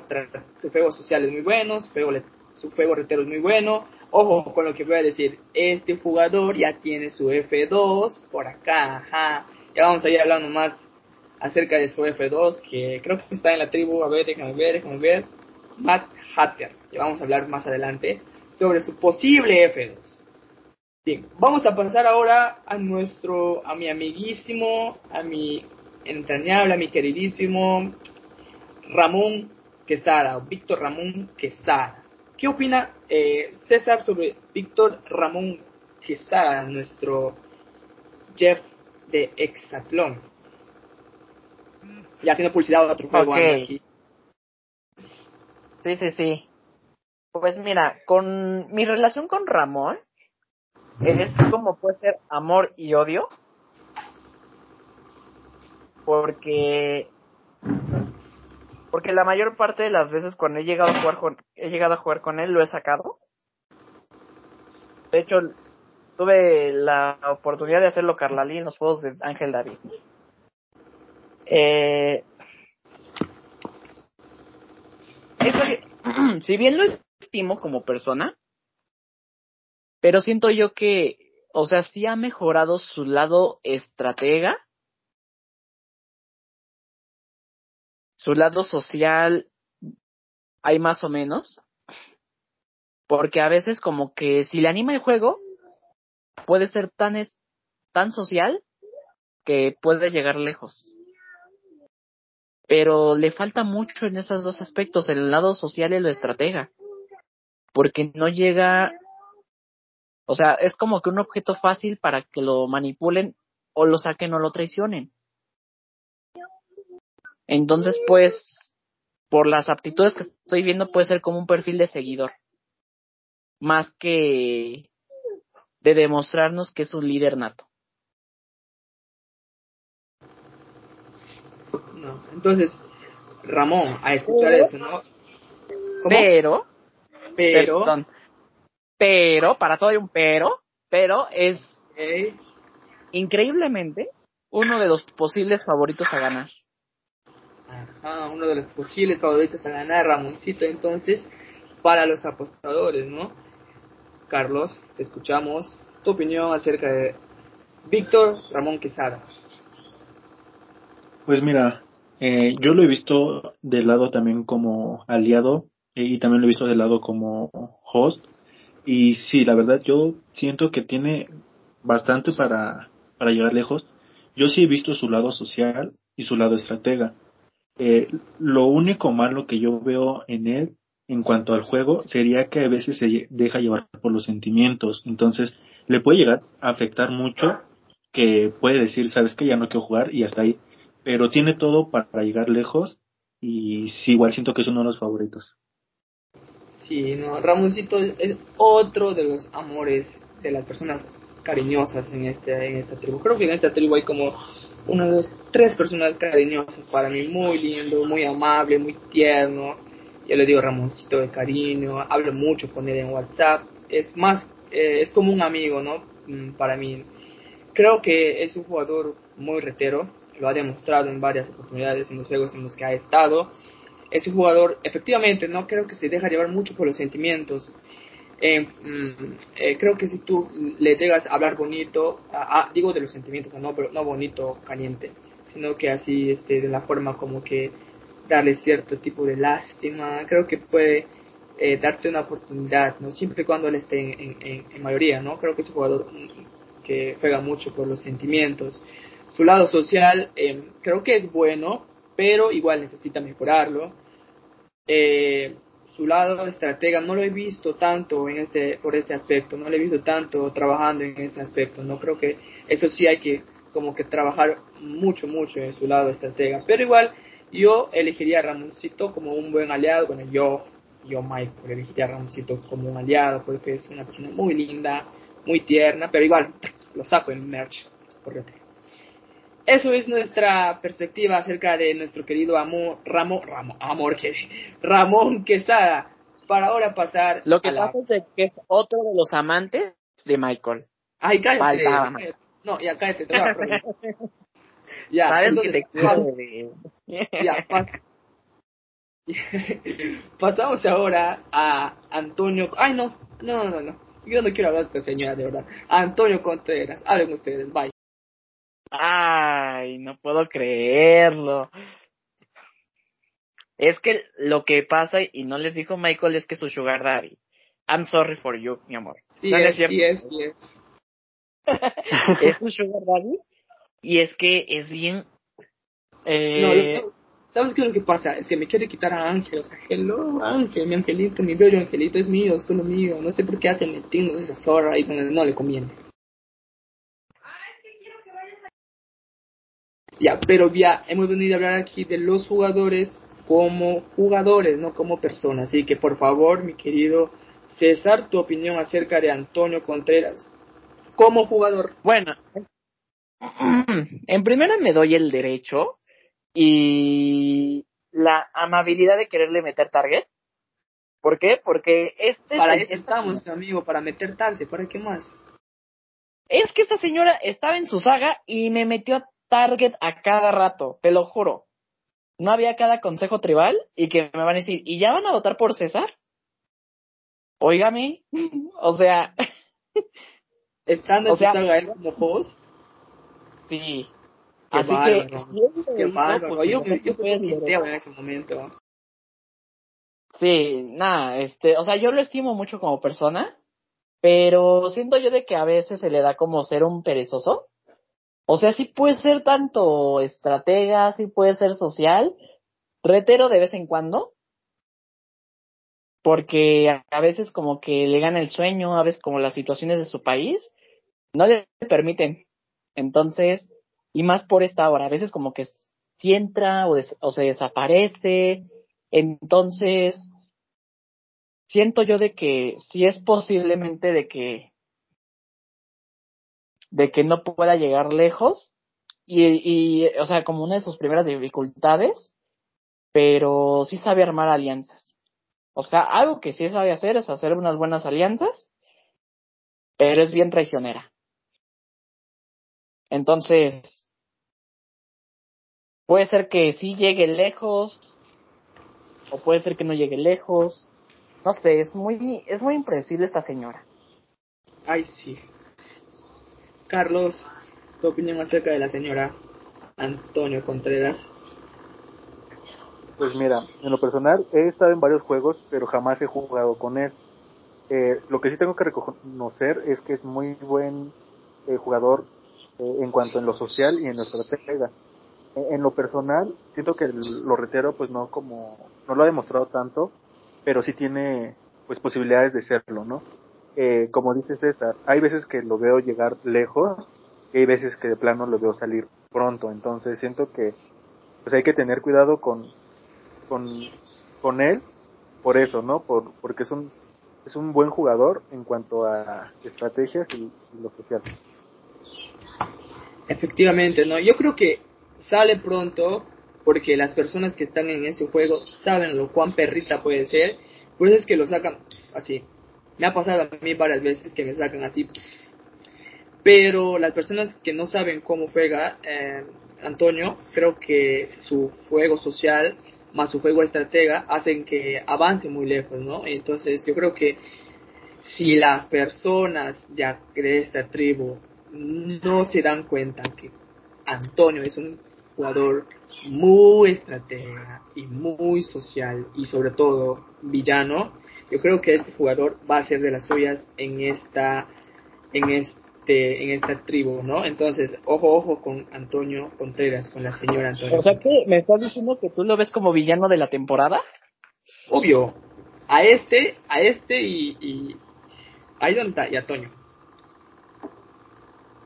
su juego social es muy bueno, su juego, su retero es muy bueno. Ojo con lo que voy a decir, este jugador ya tiene su F2 por acá, ajá. Ya vamos a ir hablando más acerca de su F2, que creo que está en la tribu, a ver, déjame ver, déjame ver. Matt Hatter, ya vamos a hablar más adelante sobre su posible F2. Bien, vamos a pasar ahora a nuestro, a mi amiguísimo, a mi entrañable, a mi queridísimo Ramón Quesada, o Víctor Ramón Quesada. ¿Qué opina eh, César sobre Víctor Ramón Quesada, nuestro Jeff de Exatlón? Ya haciendo publicidad a otro juego aquí. Sí, sí, sí. Pues mira, con mi relación con Ramón es como puede ser amor y odio. Porque porque la mayor parte de las veces cuando he llegado a jugar con, he llegado a jugar con él lo he sacado. De hecho, tuve la oportunidad de hacerlo Carlalí en los juegos de Ángel David. Eh, si bien lo estimo como persona, pero siento yo que, o sea, sí ha mejorado su lado estratega, su lado social, hay más o menos, porque a veces como que si le anima el juego, puede ser tan, es, tan social que puede llegar lejos. Pero le falta mucho en esos dos aspectos, el lado social y lo estratega porque no llega, o sea, es como que un objeto fácil para que lo manipulen o lo saquen o lo traicionen. Entonces, pues, por las aptitudes que estoy viendo, puede ser como un perfil de seguidor, más que de demostrarnos que es un líder nato. No, entonces, Ramón, a escuchar esto, ¿no? Pero, pero, pero, para todo hay un pero, pero es increíblemente uno de los posibles favoritos a ganar. Ajá, uno de los posibles favoritos a ganar, Ramoncito, entonces, para los apostadores, ¿no? Carlos, te escuchamos. Tu opinión acerca de Víctor Ramón Quesada. Pues mira, eh, yo lo he visto del lado también como aliado y también lo he visto de lado como host. Y sí, la verdad yo siento que tiene bastante para, para llegar lejos. Yo sí he visto su lado social y su lado estratega. Eh, lo único malo que yo veo en él en cuanto al juego sería que a veces se deja llevar por los sentimientos. Entonces le puede llegar a afectar mucho que puede decir, sabes que ya no quiero jugar y hasta ahí. Pero tiene todo para llegar lejos y sí, igual siento que es uno de los favoritos. Sí, no, Ramoncito es otro de los amores de las personas cariñosas en, este, en esta tribu. Creo que en esta tribu hay como una, dos, tres personas cariñosas para mí, muy lindo, muy amable, muy tierno. Yo le digo Ramoncito de cariño, hablo mucho con él en WhatsApp. Es más, eh, es como un amigo, ¿no? Mm, para mí. Creo que es un jugador muy retero, lo ha demostrado en varias oportunidades en los juegos en los que ha estado ese jugador efectivamente no creo que se deja llevar mucho por los sentimientos. Eh, mm, eh, creo que si tú le llegas a hablar bonito, digo de los sentimientos, no, no bonito, caliente, sino que así este, de la forma como que darle cierto tipo de lástima, creo que puede eh, darte una oportunidad, ¿no? siempre y cuando él esté en, en, mayoría, ¿no? Creo que es un jugador mm, que juega mucho por los sentimientos. Su lado social creo que es bueno, pero igual necesita mejorarlo. Eh, su lado estratega no lo he visto tanto en este por este aspecto, no lo he visto tanto trabajando en este aspecto. No creo que eso sí hay que como que trabajar mucho mucho en su lado estratega, pero igual yo elegiría a Ramoncito como un buen aliado. Bueno, yo yo Michael elegiría a Ramoncito como un aliado porque es una persona muy linda, muy tierna, pero igual lo saco en merch porque eso es nuestra perspectiva acerca de nuestro querido amor, Ramón, Ramón, amor, que, Ramón Quesada. Para ahora pasar. Lo que pasa es que es otro de los amantes de Michael. Ay, cállate. Faltaba. No, ya cállate, te voy a. Ya, ¿Sabes que te bebé? Ya, pas- pasamos ahora a Antonio. Ay, no, no, no, no. Yo no quiero hablar con señora, de verdad. Antonio Contreras. Hablen ustedes, bye. Ay, no puedo creerlo. Es que lo que pasa, y no les dijo Michael, es que su sugar daddy. I'm sorry for you, mi amor. Sí, No, es sí, es, sí, es. es su sugar daddy. Y es que es bien... Eh, No, ¿sabes qué es lo que pasa? Es que me quiere quitar a Ángel. O sea, hello, Ángel, mi angelito, mi bello angelito es mío, solo mío. No sé por qué hacen metiendo esa zorra ahí donde no le conviene. Ya, pero ya hemos venido a hablar aquí de los jugadores como jugadores, no como personas. Así que por favor, mi querido César, tu opinión acerca de Antonio Contreras como jugador. Bueno, en primera me doy el derecho y la amabilidad de quererle meter target. ¿Por qué? Porque este Para eso esta- estamos, amigo, para meter tarde, ¿para qué más? Es que esta señora estaba en su saga y me metió target a cada rato, te lo juro. No había cada consejo tribal y que me van a decir, ¿y ya van a votar por César? Óigame, o sea, Estando O en su sea- saga él como host, sí. Qué Así bárbaro. que, si qué hizo, bárbaro. pues, yo, yo, yo en ese momento. Sí, nada, este, o sea, yo lo estimo mucho como persona, pero siento yo de que a veces se le da como ser un perezoso. O sea, sí puede ser tanto estratega, sí puede ser social, retero de vez en cuando, porque a veces como que le gana el sueño, a veces como las situaciones de su país no le permiten. Entonces, y más por esta hora, a veces como que si entra o, se desaparece, entonces siento yo de que sí es posiblemente de que de que no pueda llegar lejos y, y o sea como una de sus primeras dificultades pero sí sabe armar alianzas. O sea algo que sí sabe hacer es hacer unas buenas alianzas pero es bien traicionera entonces puede ser que sí llegue lejos o puede ser que no llegue lejos no sé es muy es muy impredecible esta señora Ay, sí. Carlos, tu opinión acerca de la señora Antonio Contreras. Pues mira, en lo personal he estado en varios juegos, pero jamás he jugado con él. Eh, lo que sí tengo que reconocer es que es muy buen eh, jugador eh, en cuanto en lo social y en lo estratega. Eh, en lo personal, siento que lo retero pues no como, no lo ha demostrado tanto, pero sí tiene pues posibilidades de serlo, ¿no? Eh, como dice César, hay veces que lo veo llegar lejos y hay veces que de plano lo veo salir pronto, entonces siento que pues hay que tener cuidado con, con, con él por eso, ¿no? Por, porque es un, es un buen jugador en cuanto a estrategias y lo social. Efectivamente, ¿no? Yo creo que sale pronto porque las personas que están en ese juego saben lo cuán perrita puede ser. Por eso es que lo sacan así. Me ha pasado a mí varias veces que me sacan así. Pero las personas que no saben cómo juega eh, Antonio, creo que su juego social más su juego estratega hacen que avance muy lejos, ¿no? Entonces yo creo que si las personas de, de esta tribu no se dan cuenta que Antonio es un jugador muy estratega y muy social y sobre todo villano, yo creo que este jugador va a ser de las suyas en esta en este en esta tribu, ¿no? Entonces, ojo ojo con Antonio Contreras, con la señora Antonio. O sea que me estás diciendo que tú lo ves como villano de la temporada. obvio, a este, a este y, y ahí donde está, y a Toño.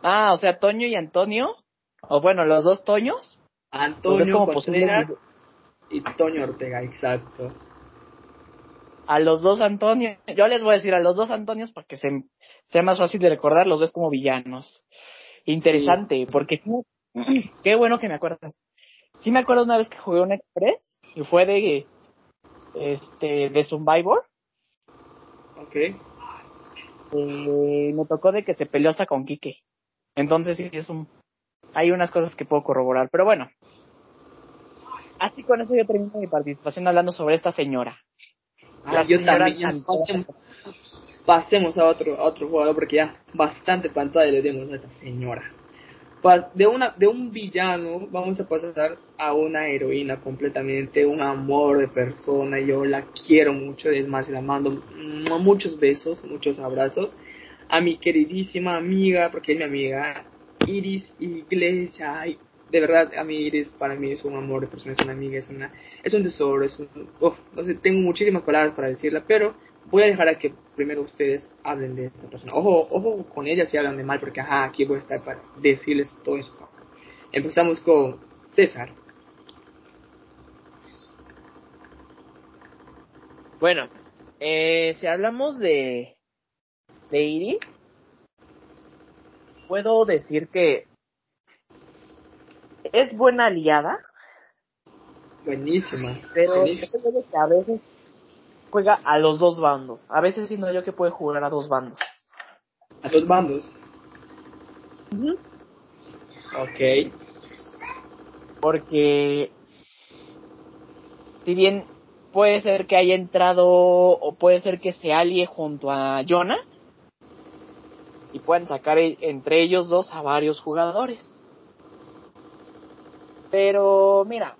Ah, o sea, Toño y Antonio. O bueno, los dos Toños. ¿Lo ves Antonio Contreras y Toño Ortega, exacto. a los dos Antonio. Yo les voy a decir a los dos Antonios para que se, sea más fácil de recordar, los ves como villanos. Interesante, porque qué bueno que me acuerdas. Sí me acuerdo una vez que jugué un Express y fue de este de Survivor Ok. este, me tocó de que se peleó hasta con Quique. Entonces sí es un, hay unas cosas que puedo corroborar, pero bueno. Así con eso yo termino mi participación hablando sobre esta señora. Ah, yo también. Pasemos, pasemos, a otro a otro jugador porque ya bastante pantalla le dimos a esta señora. De, una, de un villano vamos a pasar a una heroína completamente, un amor de persona. Yo la quiero mucho, es más, la mando muchos besos, muchos abrazos. A mi queridísima amiga, porque es mi amiga, Iris Iglesia de verdad, a mí Iris para mí es un amor de persona, es una amiga, es una es un tesoro, es un... no sé, tengo muchísimas palabras para decirla, pero voy a dejar a que primero ustedes hablen de esta persona. Ojo, ojo con ella si hablan de mal, porque ajá, aquí voy a estar para decirles todo eso. Empezamos con César. Bueno, eh, si hablamos de, de Iris, puedo decir que es buena aliada. Buenísima. Pero que a veces juega a los dos bandos. A veces siento yo que puede jugar a dos bandos. ¿A dos bandos? Ok. Porque si bien puede ser que haya entrado o puede ser que se alie junto a Jonah y puedan sacar entre ellos dos a varios jugadores. Pero mira,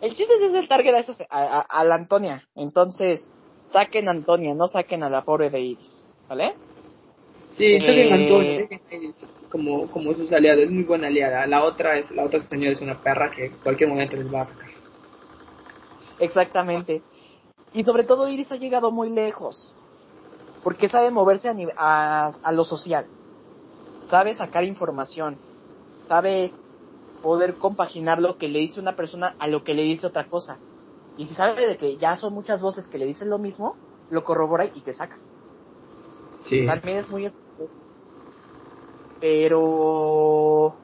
el chiste es el target a, a, la Antonia. Entonces, saquen a Antonia, no saquen a la pobre de Iris. ¿Vale? Sí, saquen a Antonia, como, como sus aliados. Es muy buena aliada. La otra es la otra señora es una perra que en cualquier momento les va a sacar. Exactamente. Y sobre todo Iris ha llegado muy lejos. Porque sabe moverse a, a, a lo social. Sabe sacar información. Sabe poder compaginar lo que le dice una persona a lo que le dice otra cosa. Y si sabe de que ya son muchas voces que le dicen lo mismo, lo corrobora y te saca. Sí. También es muy... Pero...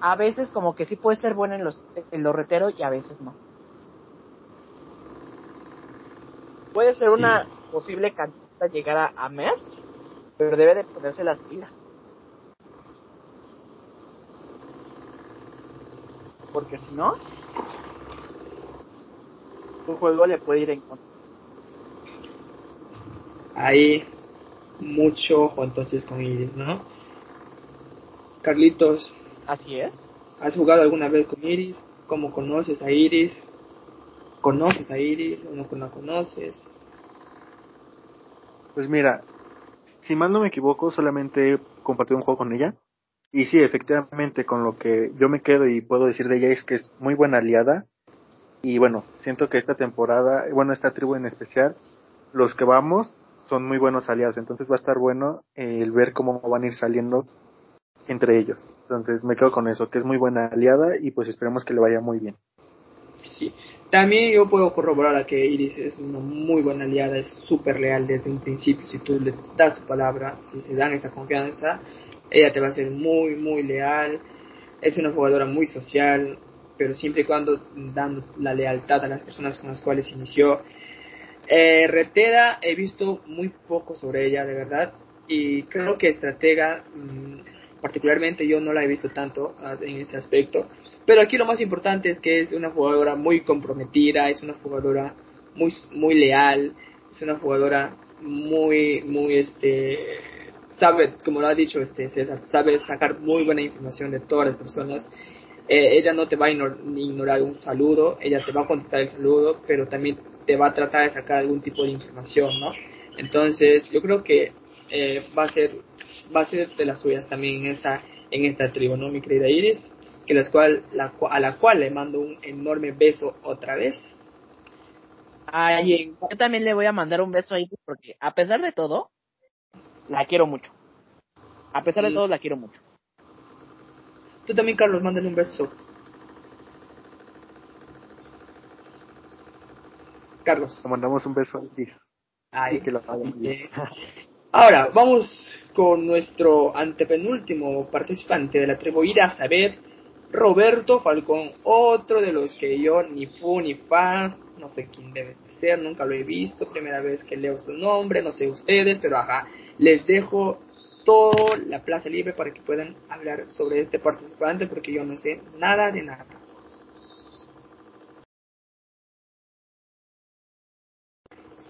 A veces como que sí puede ser bueno en los, en los reteros y a veces no. Puede ser una posible llegar a, a Merch, pero debe de ponerse las pilas. porque si no, tu juego le puede ir en contra. Hay mucho ojo entonces con Iris, ¿no? Carlitos. Así es. ¿Has jugado alguna vez con Iris? ¿Cómo conoces a Iris? ¿Conoces a Iris o no la conoces? Pues mira, si mal no me equivoco, solamente compartí un juego con ella. Y sí, efectivamente, con lo que yo me quedo y puedo decir de ella es que es muy buena aliada. Y bueno, siento que esta temporada, bueno, esta tribu en especial, los que vamos son muy buenos aliados. Entonces va a estar bueno el ver cómo van a ir saliendo entre ellos. Entonces me quedo con eso, que es muy buena aliada y pues esperemos que le vaya muy bien. Sí, también yo puedo corroborar que Iris es una muy buena aliada, es súper leal desde un principio. Si tú le das tu palabra, si se dan esa confianza, ella te va a ser muy, muy leal. Es una jugadora muy social, pero siempre y cuando dando la lealtad a las personas con las cuales inició. Eh, Reteda he visto muy poco sobre ella, de verdad, y creo que estratega, mm, particularmente yo no la he visto tanto ah, en ese aspecto, pero aquí lo más importante es que es una jugadora muy comprometida, es una jugadora muy, muy leal, es una jugadora muy, muy, este, sabe, como lo ha dicho este César, sabe sacar muy buena información de todas las personas. Eh, ella no te va a ignorar un saludo, ella te va a contestar el saludo, pero también te va a tratar de sacar algún tipo de información, ¿no? Entonces, yo creo que eh, va a ser va a ser de las suyas también en esta en esta tribu, ¿no? Mi querida Iris, que la cual, la, a la cual le mando un enorme beso otra vez. Ay, yo también le voy a mandar un beso a Iris porque a pesar de todo, la quiero mucho. A pesar de todo, la quiero mucho. Tú también, Carlos, mándale un beso. Carlos. Le mandamos un beso a Liz. Ay, que lo Ahora, vamos con nuestro antepenúltimo participante de la tribu Ir a saber, Roberto Falcón, otro de los que yo ni fu ni fan, no sé quién debe conocer, nunca lo he visto, primera vez que leo su nombre, no sé ustedes, pero ajá, les dejo toda la plaza libre para que puedan hablar sobre este participante porque yo no sé nada de nada.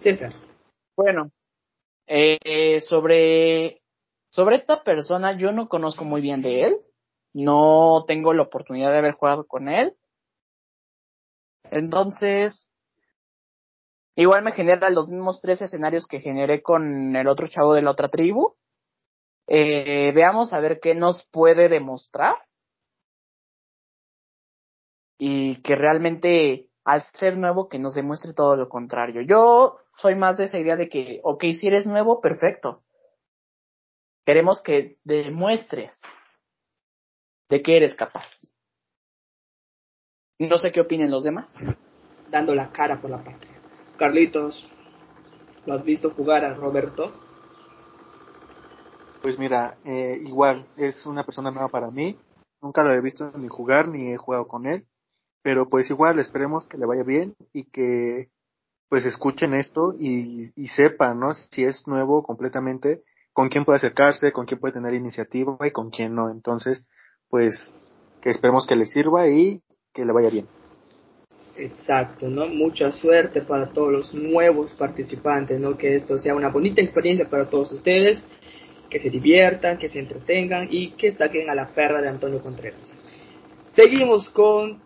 César. Bueno, eh, sobre, sobre esta persona yo no conozco muy bien de él, no tengo la oportunidad de haber jugado con él, entonces, igual me genera los mismos tres escenarios que generé con el otro chavo de la otra tribu. Eh, veamos a ver qué nos puede demostrar. Y que realmente, al ser nuevo, que nos demuestre todo lo contrario. Yo soy más de esa idea de que, ok, si eres nuevo, perfecto. Queremos que demuestres de que eres capaz. No sé qué opinen los demás. Dando la cara por la patria. Carlitos, ¿lo has visto jugar a Roberto? Pues mira, eh, igual, es una persona nueva para mí. Nunca lo he visto ni jugar ni he jugado con él. Pero pues igual, esperemos que le vaya bien y que pues escuchen esto y, y sepan, ¿no? Si es nuevo completamente, con quién puede acercarse, con quién puede tener iniciativa y con quién no. Entonces, pues que esperemos que le sirva y que le vaya bien. Exacto, ¿no? Mucha suerte para todos los nuevos participantes, ¿no? Que esto sea una bonita experiencia para todos ustedes, que se diviertan, que se entretengan y que saquen a la perra de Antonio Contreras. Seguimos con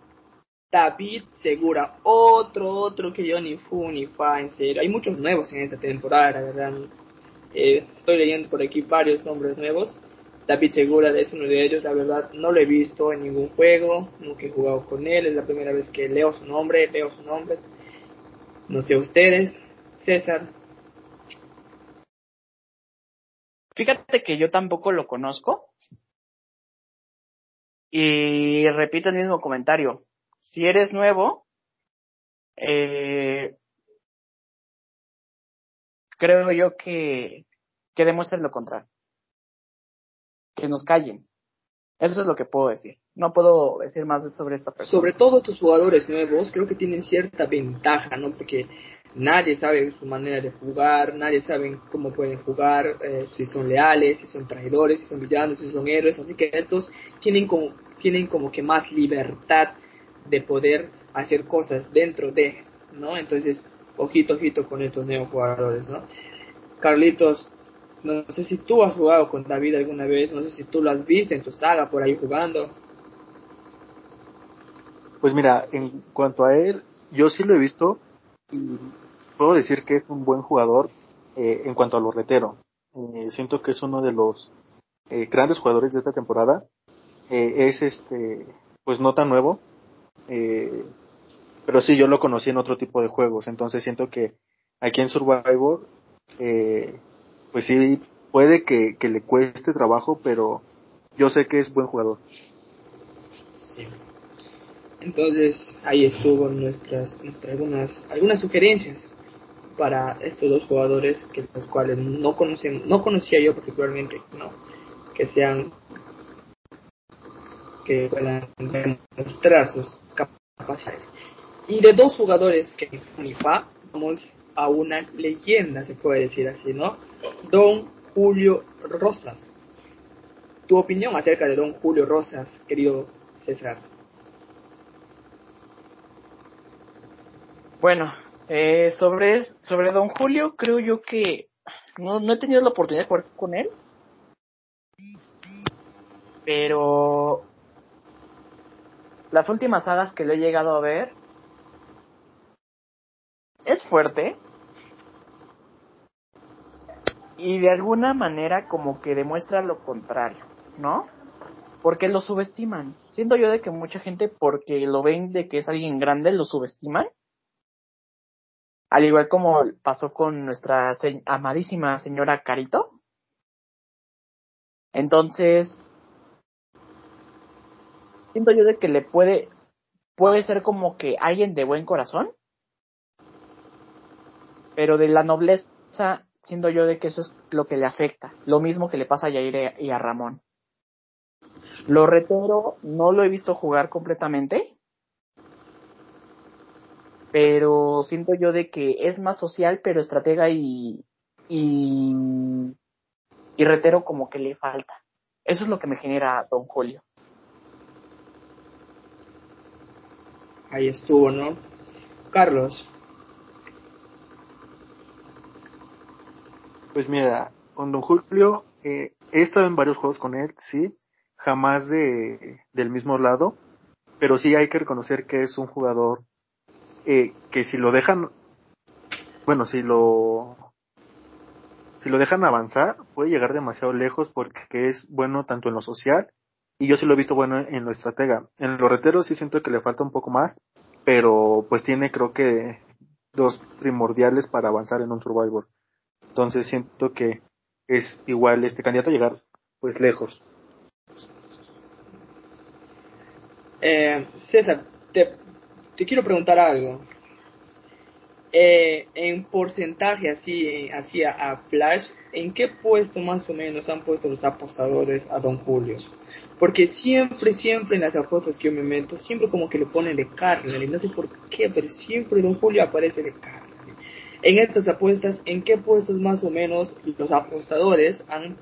David Segura, otro, otro que yo ni fu ni fa, en serio. Hay muchos nuevos en esta temporada, la verdad. Eh, estoy leyendo por aquí varios nombres nuevos. David Segura es uno de ellos, la verdad no lo he visto en ningún juego, nunca he jugado con él, es la primera vez que leo su nombre, leo su nombre. No sé ustedes, César. Fíjate que yo tampoco lo conozco. Y repito el mismo comentario. Si eres nuevo, eh, creo yo que, que lo contrario que nos callen. Eso es lo que puedo decir. No puedo decir más sobre esta persona. Sobre todo tus jugadores nuevos, creo que tienen cierta ventaja, ¿no? Porque nadie sabe su manera de jugar, nadie sabe cómo pueden jugar, eh, si son leales, si son traidores, si son villanos, si son héroes. Así que estos tienen como, tienen como que más libertad de poder hacer cosas dentro de, ¿no? Entonces, ojito, ojito con estos nuevos jugadores, ¿no? Carlitos, no sé si tú has jugado con David alguna vez, no sé si tú lo has visto en tu saga por ahí jugando. Pues mira, en cuanto a él, yo sí lo he visto y puedo decir que es un buen jugador eh, en cuanto a lo retero. Eh, siento que es uno de los eh, grandes jugadores de esta temporada. es este, pues no tan nuevo, pero sí yo lo conocí en otro tipo de juegos. Entonces siento que aquí en Survivor pues sí, puede que, le cueste trabajo, pero yo sé que es buen jugador. Sí. Entonces, ahí estuvo nuestras, nuestras algunas, algunas sugerencias para estos dos jugadores que los cuales no conocen, no conocía yo particularmente, no, que sean que puedan demostrar sus capacidades. Y de dos jugadores que ni fa, vamos a una leyenda, se puede decir así, ¿no? Don Julio Rosas. Tu opinión acerca de Don Julio Rosas, querido César. Bueno, eh, sobre, sobre Don Julio, creo yo que no, no he tenido la oportunidad de jugar con él. Pero las últimas sagas que lo he llegado a ver es fuerte, y de alguna manera como que demuestra lo contrario, ¿no? Porque lo subestiman. Siento yo de que mucha gente, porque lo ven de que es alguien grande, lo subestiman. Al igual como pasó con nuestra amadísima señora Carito. Entonces, siento yo de que le puede, puede ser como que alguien de buen corazón, pero de la nobleza siendo yo de que eso es lo que le afecta. Lo mismo que le pasa a Yair y a Ramón. Lo retero, no lo he visto jugar completamente. pero siento yo de que es más social, pero estratega y, y, y retero como que le falta. Eso es lo que me genera Don Julio. Ahí estuvo, ¿no? Carlos. Pues mira, con Don Julio eh, he estado en varios juegos con él, sí, jamás de del mismo lado, pero sí hay que reconocer que es un jugador eh, que si lo dejan, bueno, si lo si lo dejan avanzar, puede llegar demasiado lejos porque es bueno tanto en lo social y yo sí lo he visto bueno en lo estratega. En lo retero sí siento que le falta un poco más, pero pues tiene creo que dos primordiales para avanzar en un Survivor. Entonces siento que es igual este candidato a llegar pues lejos. Eh, César, te, te quiero preguntar algo. Eh, en porcentaje así, así a, a, Flash, ¿en qué puesto más o menos han puesto los apostadores a Don Julio? Porque siempre, siempre en las apuestas que yo me meto, siempre como que lo ponen de Carnal, y no sé por qué, pero siempre Don Julio aparece de Carnal. En estas apuestas, ¿en qué puestos más o menos los apostadores han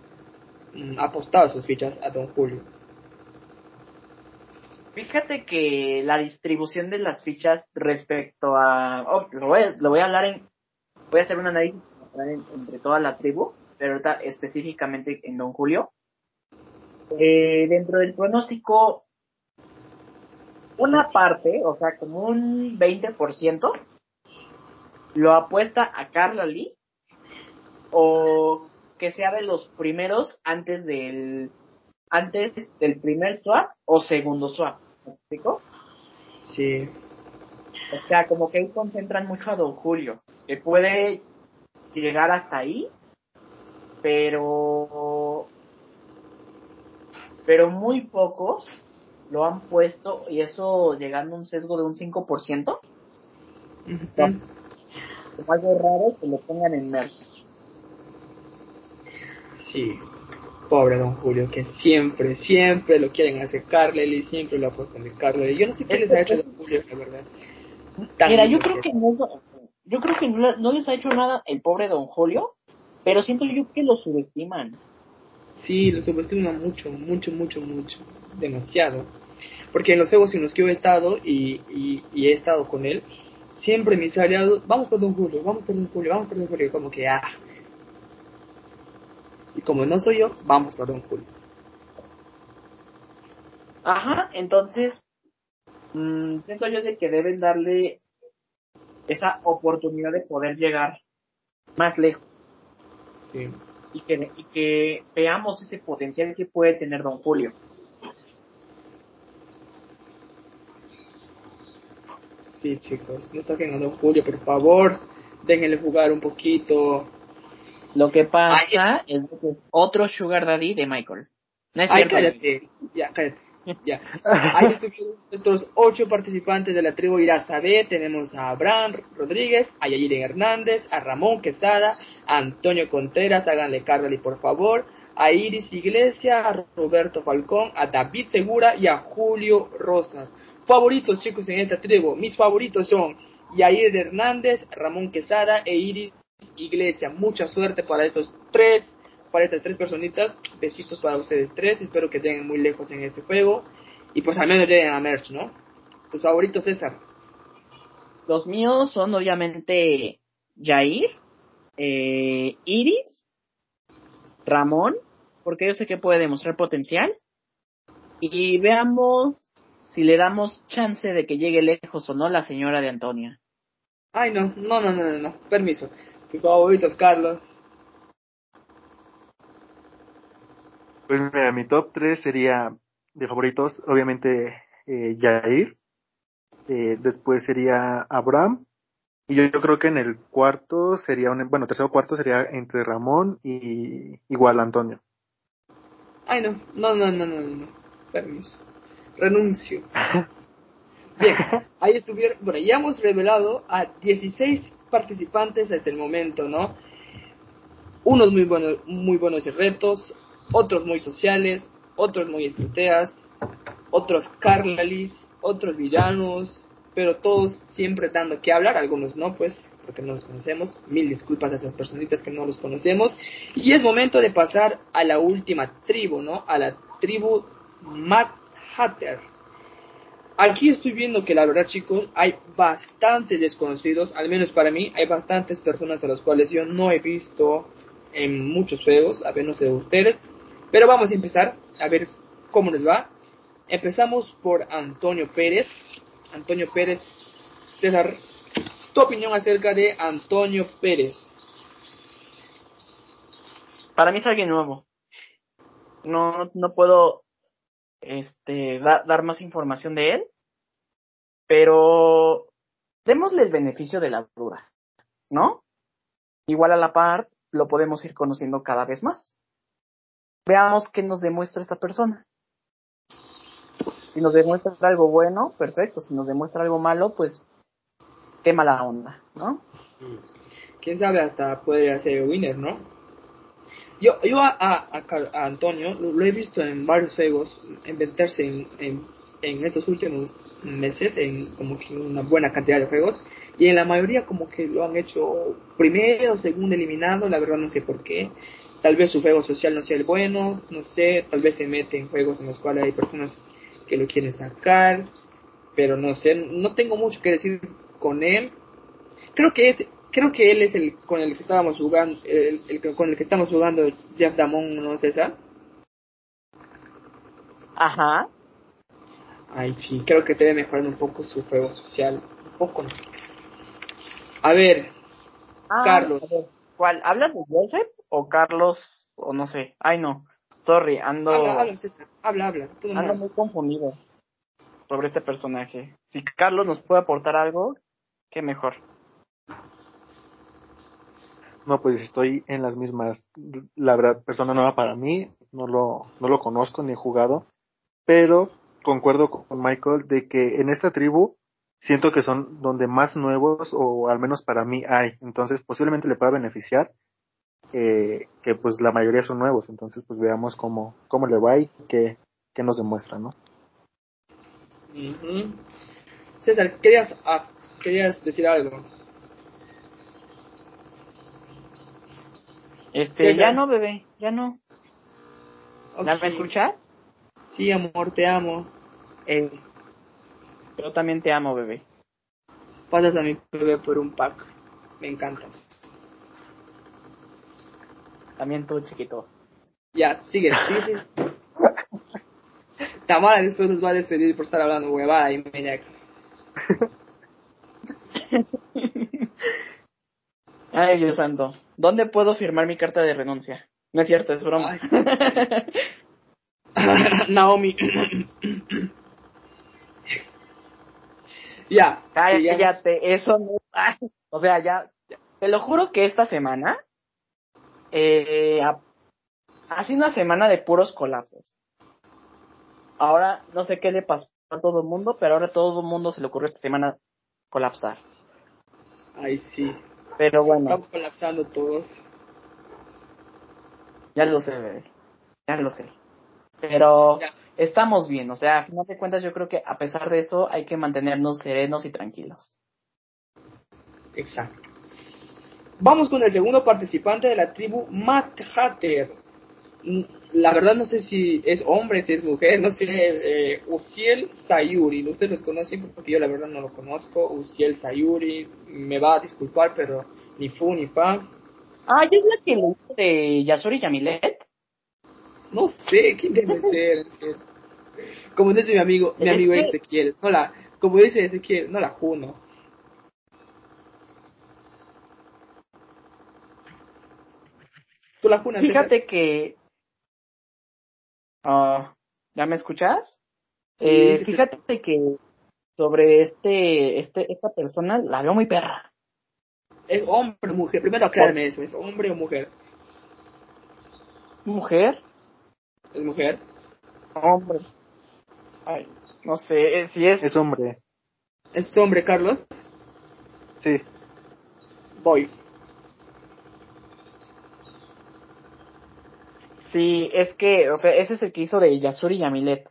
mm, apostado sus fichas a Don Julio? Fíjate que la distribución de las fichas respecto a... Oh, lo, voy lo voy a hablar en... Voy a hacer un análisis entre toda la tribu, pero ahorita específicamente en Don Julio. Eh, dentro del pronóstico, una parte, o sea, como un 20%, lo apuesta a Carla Lee o que sea de los primeros antes del antes del primer swap o segundo swap. ¿Me explico? Sí. O sea, como que ahí concentran mucho a Don Julio, que puede llegar hasta ahí, pero pero muy pocos lo han puesto y eso llegando a un sesgo de un 5%. Uh -huh. Como algo raro que lo pongan en merch. Sí, pobre don Julio, que siempre, siempre lo quieren hacer Carlel y siempre lo apuestan de Carlel. Yo no sé qué les ha hecho don Julio, la verdad. Tan Mira, yo creo que no, yo creo que no, no, les ha hecho nada el pobre don Julio, pero siento yo que lo subestiman. Sí, lo subestiman mucho, mucho, mucho, mucho, demasiado. Porque en los juegos en los que yo he estado y, y, y he estado con él, siempre mis aliados, vamos por Don Julio, vamos por Don Julio, vamos por Don Julio, como que, ah. Y como no soy yo, vamos por Don Julio. Ajá, entonces, mmm, siento yo de que deben darle esa oportunidad de poder llegar más lejos. Sí. Y que, y que veamos ese potencial que puede tener Don Julio. Sí, chicos, no saquen a Don Julio, por favor. Déjenle jugar un poquito. Lo que pasa Ay, es que es otro Sugar Daddy de Michael. No es Ay, cierto. cállate. Ya, cállate. Ya. Ahí estuvieron nuestros ocho participantes de la tribu Irazabé. Tenemos a Abraham Rodríguez, a Yayiren Hernández, a Ramón Quesada, a Antonio Contreras, háganle Carly por favor, a Iris Iglesia, a Roberto Falcón, a David Segura y a Julio Rosas favoritos, chicos, en esta tribu. Mis favoritos son Yair Hernández, Ramón Quesada e Iris Iglesia. Mucha suerte para estos tres, para estas tres personitas. Besitos para ustedes tres. Espero que lleguen muy lejos en este juego. Y pues al menos lleguen a Merch, ¿no? ¿Tus favoritos, César? Los míos son obviamente Yair, eh, Iris, Ramón, porque yo sé que puede demostrar potencial. Y veamos si le damos chance de que llegue lejos o no la señora de Antonia. Ay, no, no, no, no, no, permiso. Tus favoritos, Carlos. Pues mira, mi top 3 sería de favoritos, obviamente eh, Jair, eh, después sería Abraham, y yo, yo, creo que en el cuarto sería, un, bueno, tercero cuarto sería entre Ramón y igual Antonio. Ay, no, no, no, no, no, no, permiso renuncio. Bien, ahí estuvieron, bueno, ya hemos revelado a 16 participantes hasta el momento, ¿no? Unos muy buenos, muy buenos retos, otros muy sociales, otros muy estrategas, otros carlalis, otros villanos, pero todos siempre dando que hablar, algunos no, pues, porque no los conocemos. Mil disculpas a esas personitas que no los conocemos. Y es momento de pasar a la última tribu, ¿no? A la tribu Mad Hatter. Aquí estoy viendo que la verdad, chicos, hay bastantes desconocidos, al menos para mí, hay bastantes personas a las cuales yo no he visto en muchos juegos, a ver, no sé de ustedes, pero vamos a empezar a ver cómo nos va. Empezamos por Antonio Pérez. Antonio Pérez, César, tu opinión acerca de Antonio Pérez. Para mí es alguien nuevo. No, no puedo este, dar más información de él, pero démosle el beneficio de la duda, ¿no? Igual a la par, lo podemos ir conociendo cada vez más. Veamos qué nos demuestra esta persona. Si nos demuestra algo bueno, perfecto. Si nos demuestra algo malo, pues qué mala onda, ¿no? Quién sabe, hasta puede ser winner, ¿no? Yo, yo a, a, Antonio lo, he visto en varios juegos inventarse en, en, en, estos últimos meses, en como que una buena cantidad de juegos, y en la mayoría como que lo han hecho primero, segundo eliminado, la verdad no sé por qué. Tal vez su juego social no sea el bueno, no sé, tal vez se mete en juegos en los cuales hay personas que lo quieren sacar, pero no sé, no tengo mucho que decir con él. Creo que es, creo que él es el con el que estábamos jugando, el, el con el que estamos jugando Jeff Damon, ¿no, César? Ajá. Ay, sí, creo que debe mejorar un poco su juego social. Un poco. A ver, ah, Carlos. ¿Cuál? ¿Hablas de Joseph o Carlos o no sé? Ay, no. Sorry, ando. Habla, habla, César. Habla, habla. ando muy confundido sobre este personaje. Si Carlos nos puede aportar algo, qué mejor. No, pues estoy en las mismas. La verdad, persona nueva para mí, no lo, no lo conozco ni he jugado, pero concuerdo con Michael de que en esta tribu siento que son donde más nuevos, o al menos para mí hay. Entonces, posiblemente le pueda beneficiar eh, que pues la mayoría son nuevos, entonces pues veamos cómo, cómo le va y qué, qué nos demuestra, ¿no? César, ¿querías, ah, querías decir algo. Este, ya no, bebé, ya no. ¿Me escuchas? Sí, amor, te amo. Eh, yo también te amo, bebé. Pasas a mi bebé por un pack. Me encantas. También tú, chiquito. Ya, sigue, sigue. Tamara después nos va a despedir por estar hablando huevada y media. Ay, Dios santo. ¿Dónde puedo firmar mi carta de renuncia? No es cierto, es broma. Naomi. ya. Cállate, eso no. O sea, ya. Te lo juro que esta semana eh, ha sido una semana de puros colapsos. Ahora no sé qué le pasó a todo el mundo, pero ahora a todo el mundo se le ocurrió esta semana colapsar. Ay, sí. Pero bueno. Estamos colapsando todos. Ya lo sé, Ya lo sé. Pero estamos bien, o sea, a final de cuentas yo creo que a pesar de eso hay que mantenernos serenos y tranquilos. Exacto. Vamos con el segundo participante de la tribu Matt Hatter. La verdad no sé si es hombre, si es mujer, no sé, eh, Uciel Sayuri. ¿Ustedes los conocen? Porque yo la verdad no lo conozco. Uciel Sayuri, me va a disculpar, pero ni fu ni pa. Ah, ¿es la que le de Yasuri Yamilet? No sé, ¿quién debe ser? Como dice mi amigo, mi amigo Ezequiel, no la, como dice Ezequiel, no la juno. Fíjate que... Ah, ¿Ya me escuchas? Eh, fíjate que sobre este, este, esta persona la veo muy perra. ¿Es hombre o mujer? Primero aclárame eso, ¿es hombre o mujer? ¿Mujer? ¿Es mujer? Hombre. Ay, no sé, eh, si es... Es hombre. ¿Es hombre, Carlos? Sí. Voy. Sí, es que, o sea, ese es el que hizo de Yasuri Yamilet,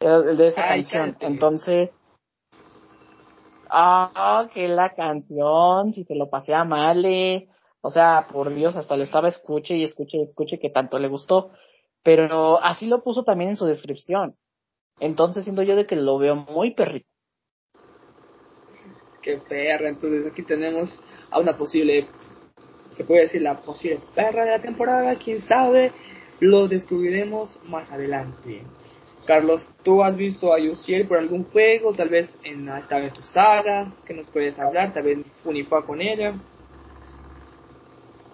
el de esa canción. Entonces, ah, que la canción, si se lo pasé a Male, o sea, por Dios, hasta lo estaba escuche y escuche y escuche que tanto le gustó, pero así lo puso también en su descripción. Entonces siento yo de que lo veo muy perrito. Qué perra, entonces aquí tenemos a una posible, se puede decir la posible perra de la temporada, quién sabe, lo descubriremos más adelante. Carlos, ¿tú has visto a Yusiel por algún juego? Tal vez en esta de tu saga, que nos puedes hablar, tal vez Unifá con ella.